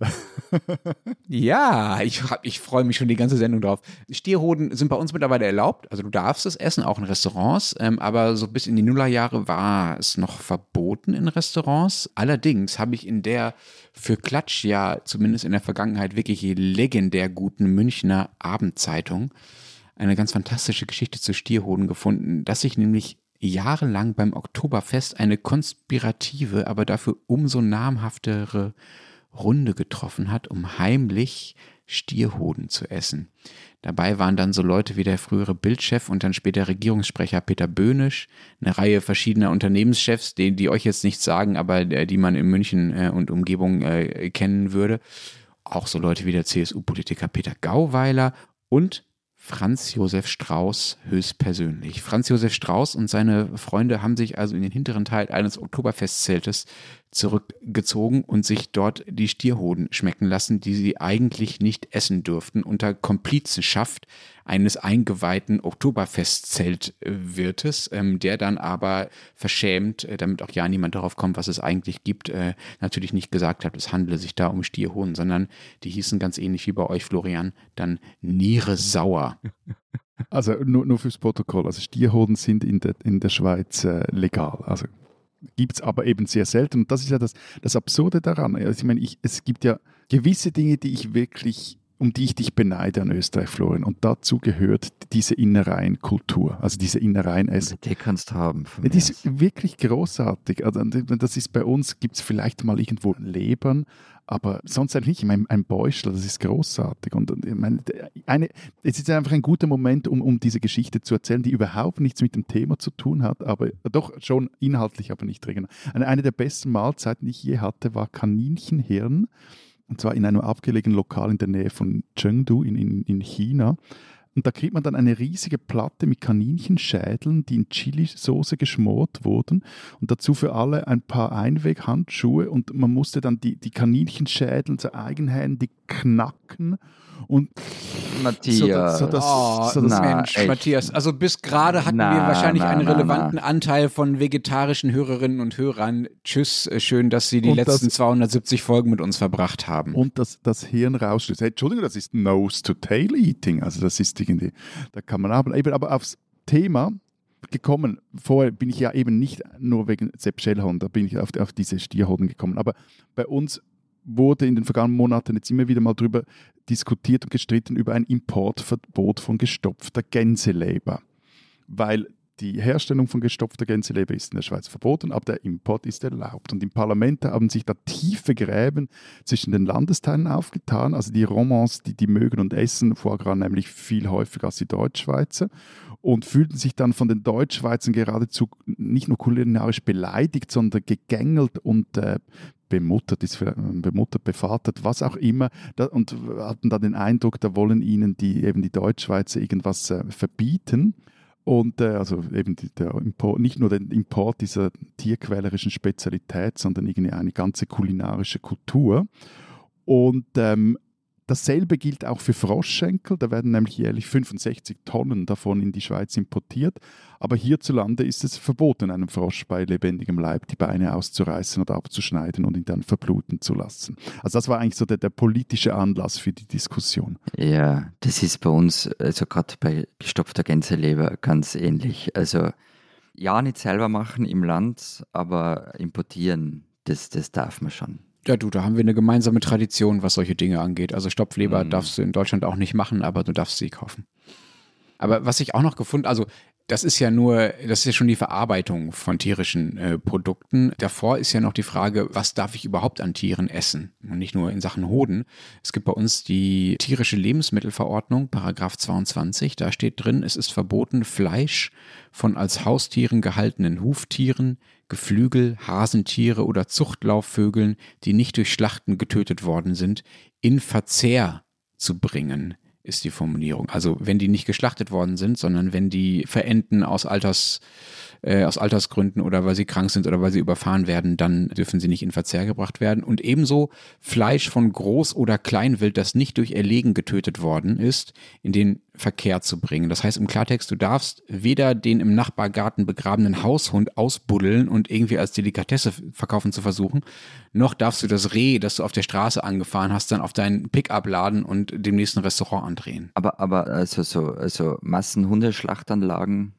ja, ich, ich freue mich schon die ganze Sendung drauf. Stierhoden sind bei uns mittlerweile erlaubt. Also du darfst es essen, auch in Restaurants. Ähm, aber so bis in die Nullerjahre war es noch verboten in Restaurants. Allerdings habe ich in der für Klatsch ja zumindest in der Vergangenheit wirklich legendär guten Münchner Abendzeitung eine ganz fantastische Geschichte zu Stierhoden gefunden, dass sich nämlich jahrelang beim Oktoberfest eine konspirative, aber dafür umso namhaftere Runde getroffen hat, um heimlich Stierhoden zu essen. Dabei waren dann so Leute wie der frühere Bildchef und dann später Regierungssprecher Peter Böhnisch, eine Reihe verschiedener Unternehmenschefs, die, die euch jetzt nichts sagen, aber die man in München äh, und Umgebung äh, kennen würde. Auch so Leute wie der CSU-Politiker Peter Gauweiler und Franz Josef Strauß höchstpersönlich. Franz Josef Strauß und seine Freunde haben sich also in den hinteren Teil eines Oktoberfestzeltes zurückgezogen und sich dort die Stierhoden schmecken lassen, die sie eigentlich nicht essen dürften, unter Komplizenschaft eines eingeweihten Oktoberfestzeltwirtes, ähm, der dann aber verschämt, äh, damit auch ja niemand darauf kommt, was es eigentlich gibt, äh, natürlich nicht gesagt hat, es handele sich da um Stierhoden, sondern die hießen ganz ähnlich wie bei euch, Florian, dann Niere sauer. Also nur, nur fürs Protokoll, also Stierhoden sind in der, in der Schweiz äh, legal. Also gibt es aber eben sehr selten. Und das ist ja das, das Absurde daran. Also ich meine, ich, es gibt ja gewisse Dinge, die ich wirklich um die ich dich beneide an Österreich, Florian. Und dazu gehört diese Innereienkultur, also diese Innereienessen. Die kannst du haben. Die ist wirklich großartig. Also, das ist bei uns, gibt es vielleicht mal irgendwo Lebern, aber sonst eigentlich nicht. Ich meine, ein Bäuschler, das ist großartig. Und ich meine, eine, es ist einfach ein guter Moment, um, um diese Geschichte zu erzählen, die überhaupt nichts mit dem Thema zu tun hat, aber doch schon inhaltlich, aber nicht dringend. Eine, eine der besten Mahlzeiten, die ich je hatte, war Kaninchenhirn. Und zwar in einem abgelegenen Lokal in der Nähe von Chengdu in, in, in China. Und da kriegt man dann eine riesige Platte mit Kaninchenschädeln, die in Chilisauce geschmort wurden. Und dazu für alle ein paar Einweghandschuhe. Und man musste dann die, die Kaninchenschädel so eigenhändig knacken und Matthias. So, so das, oh, so das na, Mensch, echt. Matthias. Also bis gerade hatten na, wir wahrscheinlich na, einen relevanten Anteil von vegetarischen Hörerinnen und Hörern. Tschüss, äh, schön, dass Sie die und letzten das, 270 Folgen mit uns verbracht haben. Und das, das Hirn rausstößt. Hey, Entschuldigung, das ist Nose-to-Tail-Eating. Also das ist irgendwie, da kann man aber, eben aber aufs Thema gekommen. Vorher bin ich ja eben nicht nur wegen Sepp Schellhorn, da bin ich auf, auf diese Stierhoden gekommen. Aber bei uns wurde in den vergangenen Monaten jetzt immer wieder mal darüber diskutiert und gestritten über ein Importverbot von gestopfter Gänseleber. Weil die Herstellung von gestopfter Gänseleber ist in der Schweiz verboten, aber der Import ist erlaubt. Und im Parlament haben sich da tiefe Gräben zwischen den Landesteilen aufgetan. Also die Romans, die, die mögen und essen Foie Gras nämlich viel häufiger als die Deutschschweizer und fühlten sich dann von den Deutschschweizern geradezu nicht nur kulinarisch beleidigt, sondern gegängelt und äh, bemuttert, ist bemuttert, bevatert, was auch immer, da, und hatten dann den Eindruck, da wollen ihnen die, eben die Deutschschweizer irgendwas äh, verbieten. Und äh, also eben der Import, nicht nur den Import dieser tierquälerischen Spezialität, sondern irgendwie eine ganze kulinarische Kultur. Und ähm, dasselbe gilt auch für Froschschenkel. Da werden nämlich jährlich 65 Tonnen davon in die Schweiz importiert. Aber hierzulande ist es verboten, einem Frosch bei lebendigem Leib die Beine auszureißen oder abzuschneiden und ihn dann verbluten zu lassen. Also das war eigentlich so der, der politische Anlass für die Diskussion. Ja, das ist bei uns, also gerade bei gestopfter Gänseleber ganz ähnlich. Also ja, nicht selber machen im Land, aber importieren, das, das darf man schon. Ja, du, da haben wir eine gemeinsame Tradition, was solche Dinge angeht. Also Stopfleber mhm. darfst du in Deutschland auch nicht machen, aber du darfst sie kaufen. Aber was ich auch noch gefunden, also das ist ja nur, das ist ja schon die Verarbeitung von tierischen äh, Produkten. Davor ist ja noch die Frage, was darf ich überhaupt an Tieren essen? Und nicht nur in Sachen Hoden. Es gibt bei uns die tierische Lebensmittelverordnung, Paragraph 22. Da steht drin, es ist verboten, Fleisch von als Haustieren gehaltenen Huftieren, Geflügel, Hasentiere oder Zuchtlauffvögeln, die nicht durch Schlachten getötet worden sind, in Verzehr zu bringen ist die Formulierung. Also wenn die nicht geschlachtet worden sind, sondern wenn die verenden aus Alters äh, aus Altersgründen oder weil sie krank sind oder weil sie überfahren werden, dann dürfen sie nicht in Verzehr gebracht werden. Und ebenso Fleisch von Groß- oder Kleinwild, das nicht durch Erlegen getötet worden ist, in den Verkehr zu bringen. Das heißt im Klartext, du darfst weder den im Nachbargarten begrabenen Haushund ausbuddeln und irgendwie als Delikatesse verkaufen zu versuchen, noch darfst du das Reh, das du auf der Straße angefahren hast, dann auf deinen Pickup laden und dem nächsten Restaurant andrehen. Aber, aber also so also Massenhundeschlachtanlagen,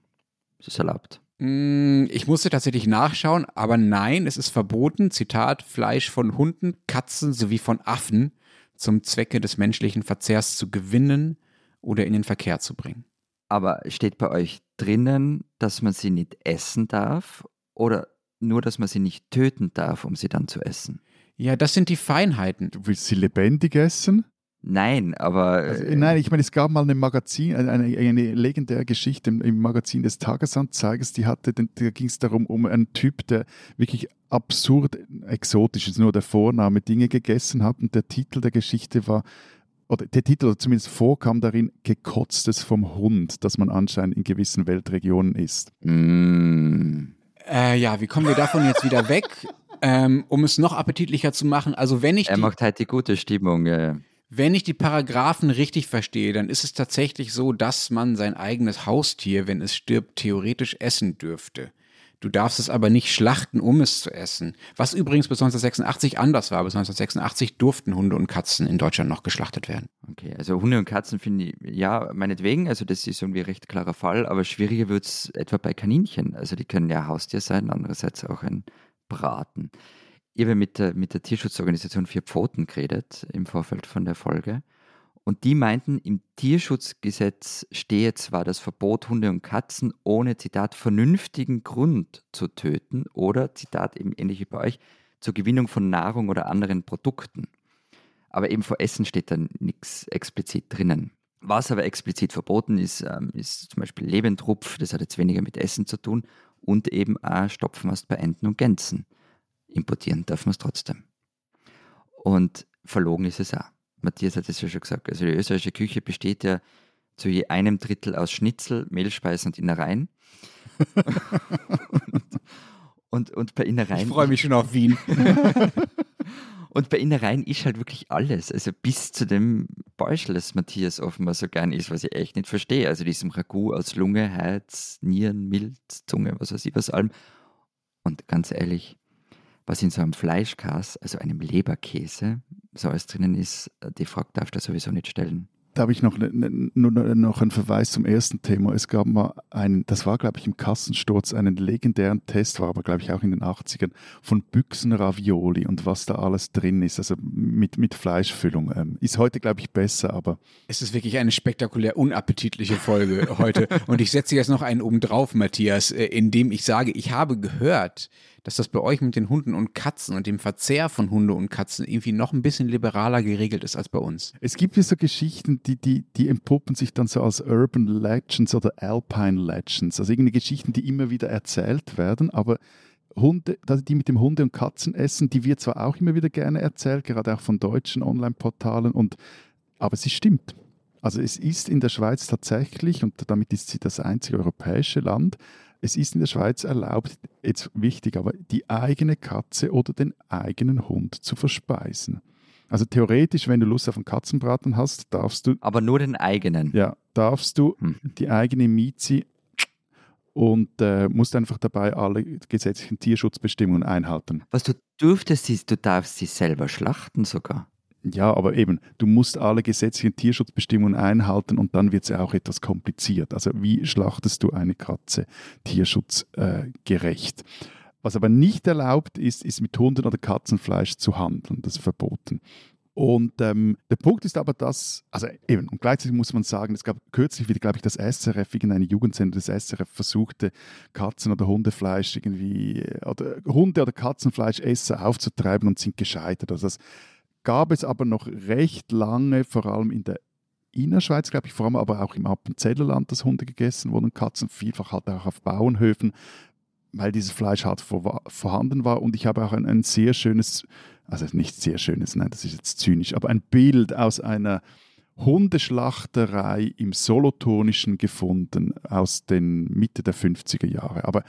das ist erlaubt. Mm, ich musste tatsächlich nachschauen, aber nein, es ist verboten, Zitat, Fleisch von Hunden, Katzen sowie von Affen zum Zwecke des menschlichen Verzehrs zu gewinnen oder in den Verkehr zu bringen. Aber steht bei euch drinnen, dass man sie nicht essen darf oder nur, dass man sie nicht töten darf, um sie dann zu essen? Ja, das sind die Feinheiten. Du willst sie lebendig essen? Nein, aber. Also, äh, nein, ich meine, es gab mal eine Magazin, eine, eine legendäre Geschichte im, im, Magazin des Tagesanzeigers, die hatte, da ging es darum, um einen Typ, der wirklich absurd exotisch ist, nur der Vorname Dinge gegessen hat und der Titel der Geschichte war, oder der Titel oder zumindest vorkam darin, gekotztes vom Hund, das man anscheinend in gewissen Weltregionen isst. Mm. Äh, ja, wie kommen wir davon jetzt wieder weg? ähm, um es noch appetitlicher zu machen, also wenn ich. Er macht halt die gute Stimmung, ja. Wenn ich die Paragraphen richtig verstehe, dann ist es tatsächlich so, dass man sein eigenes Haustier, wenn es stirbt, theoretisch essen dürfte. Du darfst es aber nicht schlachten, um es zu essen. Was übrigens bis 1986 anders war. Bis 1986 durften Hunde und Katzen in Deutschland noch geschlachtet werden. Okay, also Hunde und Katzen finde ich, ja, meinetwegen, also das ist irgendwie ein recht klarer Fall, aber schwieriger wird es etwa bei Kaninchen. Also die können ja Haustier sein, andererseits auch ein Braten. Ich habe mit der, mit der Tierschutzorganisation Vier Pfoten geredet im Vorfeld von der Folge. Und die meinten, im Tierschutzgesetz stehe zwar das Verbot, Hunde und Katzen ohne, Zitat, vernünftigen Grund zu töten oder, Zitat, eben ähnlich wie bei euch, zur Gewinnung von Nahrung oder anderen Produkten. Aber eben vor Essen steht da nichts explizit drinnen. Was aber explizit verboten ist, ähm, ist zum Beispiel Lebendrupf, das hat jetzt weniger mit Essen zu tun, und eben auch Stopfmast bei Enten und Gänsen importieren darf man es trotzdem. Und verlogen ist es auch. Matthias hat es ja schon gesagt. Also die österreichische Küche besteht ja zu je einem Drittel aus Schnitzel, Mehlspeisen und Innereien. und, und bei Innereien. Ich freue mich schon auf Wien. und bei Innereien ist halt wirklich alles. Also bis zu dem Beuschel, das Matthias offenbar so gern ist, was ich echt nicht verstehe. Also diesem Ragout aus Lunge, Herz, Nieren, Milz, Zunge, was weiß ich was allem. Und ganz ehrlich, was in so einem Fleischkas, also einem Leberkäse, so alles drinnen ist, die Frage darfst du sowieso nicht stellen. Da habe ich noch, ne, ne, nur noch einen Verweis zum ersten Thema. Es gab mal einen, das war glaube ich im Kassensturz, einen legendären Test, war aber glaube ich auch in den 80ern, von Büchsenravioli und was da alles drin ist, also mit, mit Fleischfüllung. Ähm, ist heute glaube ich besser, aber... Es ist wirklich eine spektakulär unappetitliche Folge heute. Und ich setze jetzt noch einen oben drauf, Matthias, äh, indem ich sage, ich habe gehört, dass das bei euch mit den Hunden und Katzen und dem Verzehr von Hunde und Katzen irgendwie noch ein bisschen liberaler geregelt ist als bei uns. Es gibt ja so Geschichten, die, die, die entpuppen sich dann so als Urban Legends oder Alpine Legends, also irgendeine Geschichten, die immer wieder erzählt werden, aber Hunde, die mit dem Hunde- und Katzenessen, die wird zwar auch immer wieder gerne erzählt, gerade auch von deutschen Online-Portalen, aber sie stimmt. Also es ist in der Schweiz tatsächlich, und damit ist sie das einzige europäische Land, es ist in der Schweiz erlaubt, jetzt wichtig, aber die eigene Katze oder den eigenen Hund zu verspeisen. Also theoretisch, wenn du Lust auf einen Katzenbraten hast, darfst du, Aber nur den eigenen. ja, darfst du Hm. die eigene Miezi und äh, musst einfach dabei alle gesetzlichen Tierschutzbestimmungen einhalten. Was du dürftest, ist, du darfst sie selber schlachten sogar. Ja, aber eben, du musst alle gesetzlichen Tierschutzbestimmungen einhalten und dann wird es ja auch etwas kompliziert. Also wie schlachtest du eine Katze tierschutzgerecht? Gerecht? Was aber nicht erlaubt ist, ist mit Hunden oder Katzenfleisch zu handeln. Das ist verboten. Und ähm, der Punkt ist aber, dass, also eben, und gleichzeitig muss man sagen, es gab kürzlich wieder, glaube ich, das SRF, irgendeine Jugendsender des SRF versuchte, Katzen- oder Hundefleisch irgendwie, äh, oder Hunde- oder Katzenfleischesser aufzutreiben und sind gescheitert. Also das gab es aber noch recht lange, vor allem in der Innerschweiz, glaube ich, vor allem aber auch im Appenzellerland, dass Hunde gegessen wurden, Katzen, vielfach halt auch auf Bauernhöfen, weil dieses Fleisch halt vor, vorhanden war. Und ich habe auch ein, ein sehr schönes, also nicht sehr schönes, nein, das ist jetzt zynisch, aber ein Bild aus einer Hundeschlachterei im Solothurnischen gefunden aus den Mitte der 50er Jahre. Aber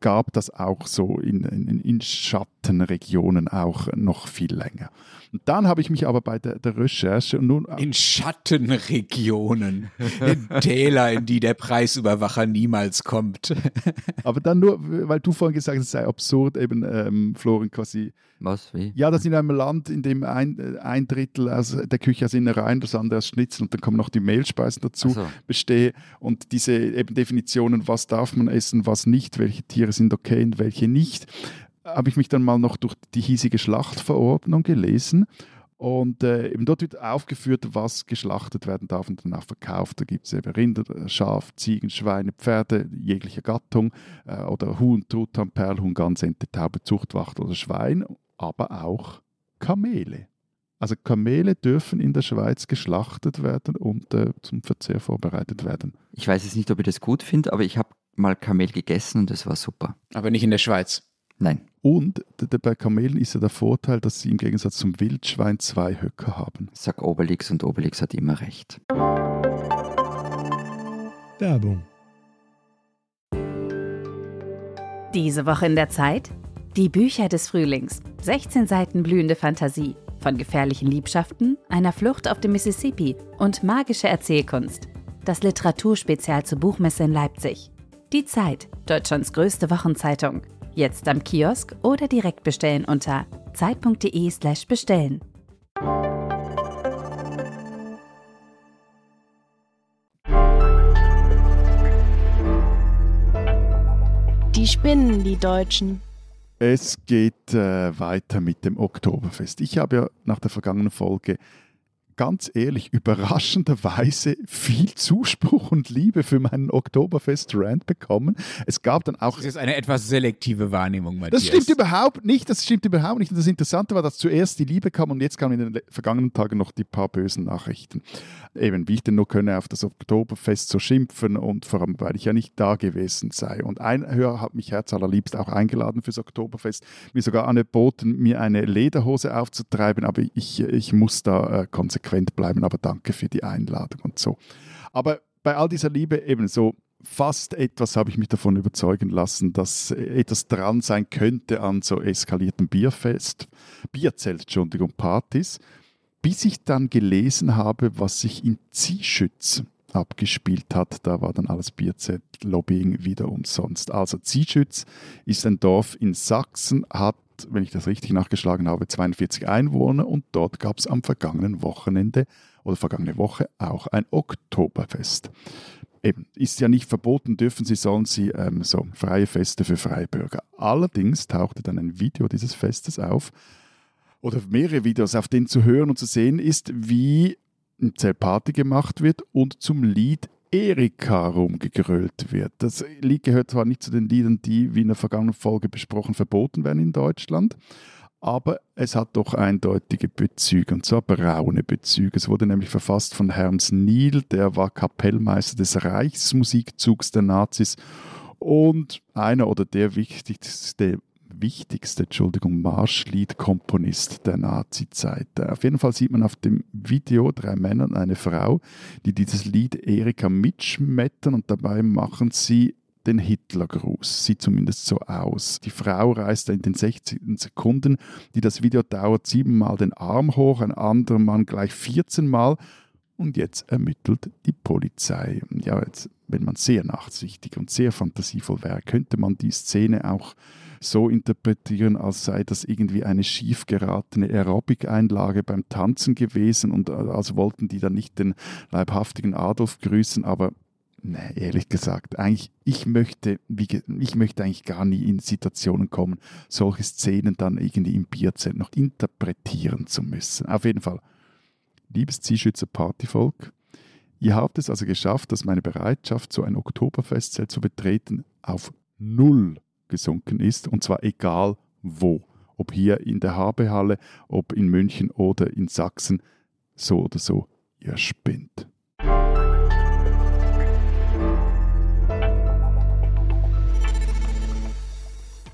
gab das auch so in, in, in Schattenregionen auch noch viel länger. Und dann habe ich mich aber bei der, der Recherche und nun In Schattenregionen, in Täler, in die der Preisüberwacher niemals kommt. aber dann nur, weil du vorhin gesagt hast, es sei absurd, eben ähm, Florian quasi Was? Wie? Ja, das in einem Land, in dem ein, äh, ein Drittel aus der Küche aus Innereien, das andere aus Schnitzel und dann kommen noch die Mehlspeisen dazu, so. bestehe. Und diese eben Definitionen, was darf man essen, was nicht, welche Tiere sind okay und welche nicht, habe ich mich dann mal noch durch die hiesige Schlachtverordnung gelesen. Und äh, eben dort wird aufgeführt, was geschlachtet werden darf und danach verkauft. Da gibt es eben Rinder, Schaf, Ziegen, Schweine, Pferde jeglicher Gattung äh, oder Huhn, Truthahn, Perlhuhn, Gans, Ente, Taube, Zuchtwacht oder Schwein, aber auch Kamele. Also Kamele dürfen in der Schweiz geschlachtet werden und äh, zum Verzehr vorbereitet werden. Ich weiß jetzt nicht, ob ich das gut finde, aber ich habe mal Kamel gegessen und das war super. Aber nicht in der Schweiz. Nein. Und bei Kamelen ist ja der Vorteil, dass sie im Gegensatz zum Wildschwein zwei Höcker haben. Sag Obelix und Obelix hat immer recht. Werbung. Diese Woche in der Zeit? Die Bücher des Frühlings. 16 Seiten blühende Fantasie. Von gefährlichen Liebschaften, einer Flucht auf dem Mississippi und magische Erzählkunst. Das Literaturspezial zur Buchmesse in Leipzig. Die Zeit, Deutschlands größte Wochenzeitung. Jetzt am Kiosk oder direkt bestellen unter zeit.de/slash bestellen. Die spinnen, die Deutschen. Es geht äh, weiter mit dem Oktoberfest. Ich habe ja nach der vergangenen Folge ganz ehrlich überraschenderweise viel Zuspruch und Liebe für meinen Oktoberfest-Rant bekommen. Es gab dann auch Das ist eine etwas selektive Wahrnehmung, Matthias. Das stimmt überhaupt nicht. Das stimmt überhaupt nicht. Und das Interessante war, dass zuerst die Liebe kam und jetzt kamen in den vergangenen Tagen noch die paar bösen Nachrichten. Eben, wie ich denn nur könne auf das Oktoberfest so schimpfen und vor allem, weil ich ja nicht da gewesen sei. Und ein Hörer hat mich herzallerliebst auch eingeladen fürs Oktoberfest, mir sogar angeboten, mir eine Lederhose aufzutreiben, aber ich, ich muss da äh, konsequent bleiben. Aber danke für die Einladung und so. Aber bei all dieser Liebe eben so fast etwas habe ich mich davon überzeugen lassen, dass etwas dran sein könnte an so eskalierten Bierfest, Bierzelt, Entschuldigung, Partys, bis ich dann gelesen habe, was sich in Zieschütz abgespielt hat. Da war dann alles Bierzelt-Lobbying wieder umsonst. Also Zieschütz ist ein Dorf in Sachsen, hat, wenn ich das richtig nachgeschlagen habe, 42 Einwohner und dort gab es am vergangenen Wochenende oder vergangene Woche auch ein Oktoberfest eben, ist ja nicht verboten, dürfen sie, sollen sie ähm, so freie Feste für Freibürger. Allerdings tauchte dann ein Video dieses Festes auf oder mehrere Videos, auf denen zu hören und zu sehen ist, wie ein Zeltparty gemacht wird und zum Lied Erika rumgegrölt wird. Das Lied gehört zwar nicht zu den Liedern, die, wie in der vergangenen Folge besprochen, verboten werden in Deutschland, aber es hat doch eindeutige Bezüge, und zwar braune Bezüge. Es wurde nämlich verfasst von Herms Niel, der war Kapellmeister des Reichsmusikzugs der Nazis und einer oder der wichtigste, wichtigste Entschuldigung, Marschliedkomponist der Nazizeit. Auf jeden Fall sieht man auf dem Video drei Männer und eine Frau, die dieses Lied Erika mitschmettern und dabei machen sie den Hitlergruß. Sieht zumindest so aus. Die Frau reißt in den 16 Sekunden, die das Video dauert, siebenmal den Arm hoch, ein anderer Mann gleich 14 Mal. Und jetzt ermittelt die Polizei. Ja, jetzt, wenn man sehr nachsichtig und sehr fantasievoll wäre, könnte man die Szene auch so interpretieren, als sei das irgendwie eine schief geratene Aerobic-Einlage beim Tanzen gewesen und als wollten die dann nicht den leibhaftigen Adolf grüßen, aber Nee, ehrlich gesagt, eigentlich, ich möchte, wie, ich möchte eigentlich gar nie in Situationen kommen, solche Szenen dann irgendwie im Bierzelt noch interpretieren zu müssen. Auf jeden Fall, liebes Zielschützer Partyvolk, ihr habt es also geschafft, dass meine Bereitschaft, so ein Oktoberfestzelt zu betreten, auf null gesunken ist, und zwar egal wo. Ob hier in der Habehalle, ob in München oder in Sachsen, so oder so, ihr spinnt.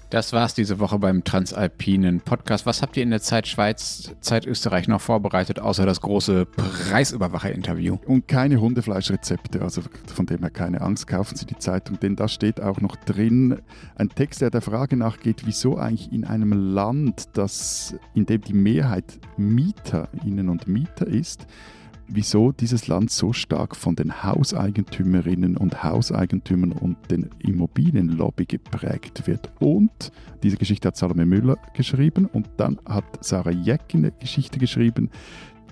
Das war's diese Woche beim Transalpinen Podcast. Was habt ihr in der Zeit Schweiz, Zeit Österreich noch vorbereitet, außer das große Preisüberwacher-Interview? Und keine Hundefleischrezepte, also von dem her keine Angst, kaufen Sie die Zeitung, denn da steht auch noch drin ein Text, der der Frage nachgeht, wieso eigentlich in einem Land, das, in dem die Mehrheit Mieterinnen und Mieter ist, wieso dieses Land so stark von den Hauseigentümerinnen und Hauseigentümern und den Immobilienlobby geprägt wird. Und diese Geschichte hat Salome Müller geschrieben und dann hat Sarah Jeck eine Geschichte geschrieben,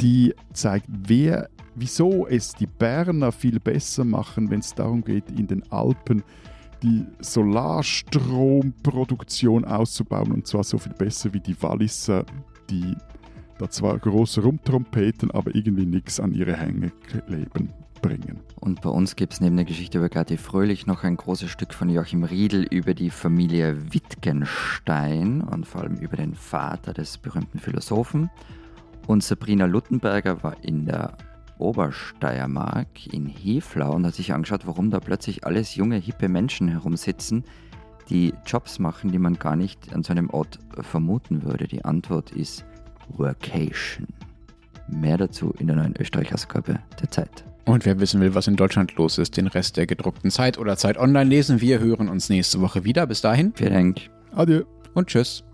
die zeigt, wer, wieso es die Berner viel besser machen, wenn es darum geht, in den Alpen die Solarstromproduktion auszubauen und zwar so viel besser wie die Walliser, die da zwar große Rumtrompeten, aber irgendwie nichts an ihre Hänge kleben bringen. Und bei uns gibt es neben der Geschichte über Gerti Fröhlich noch ein großes Stück von Joachim Riedel über die Familie Wittgenstein und vor allem über den Vater des berühmten Philosophen. Und Sabrina Luttenberger war in der Obersteiermark in Heflau und hat sich angeschaut, warum da plötzlich alles junge, hippe Menschen herumsitzen, die Jobs machen, die man gar nicht an so einem Ort vermuten würde. Die Antwort ist Workation. Mehr dazu in der neuen Österreich-Ausgabe der Zeit. Und wer wissen will, was in Deutschland los ist, den Rest der gedruckten Zeit oder Zeit online lesen. Wir hören uns nächste Woche wieder. Bis dahin. Vielen Dank. Adieu. Und tschüss.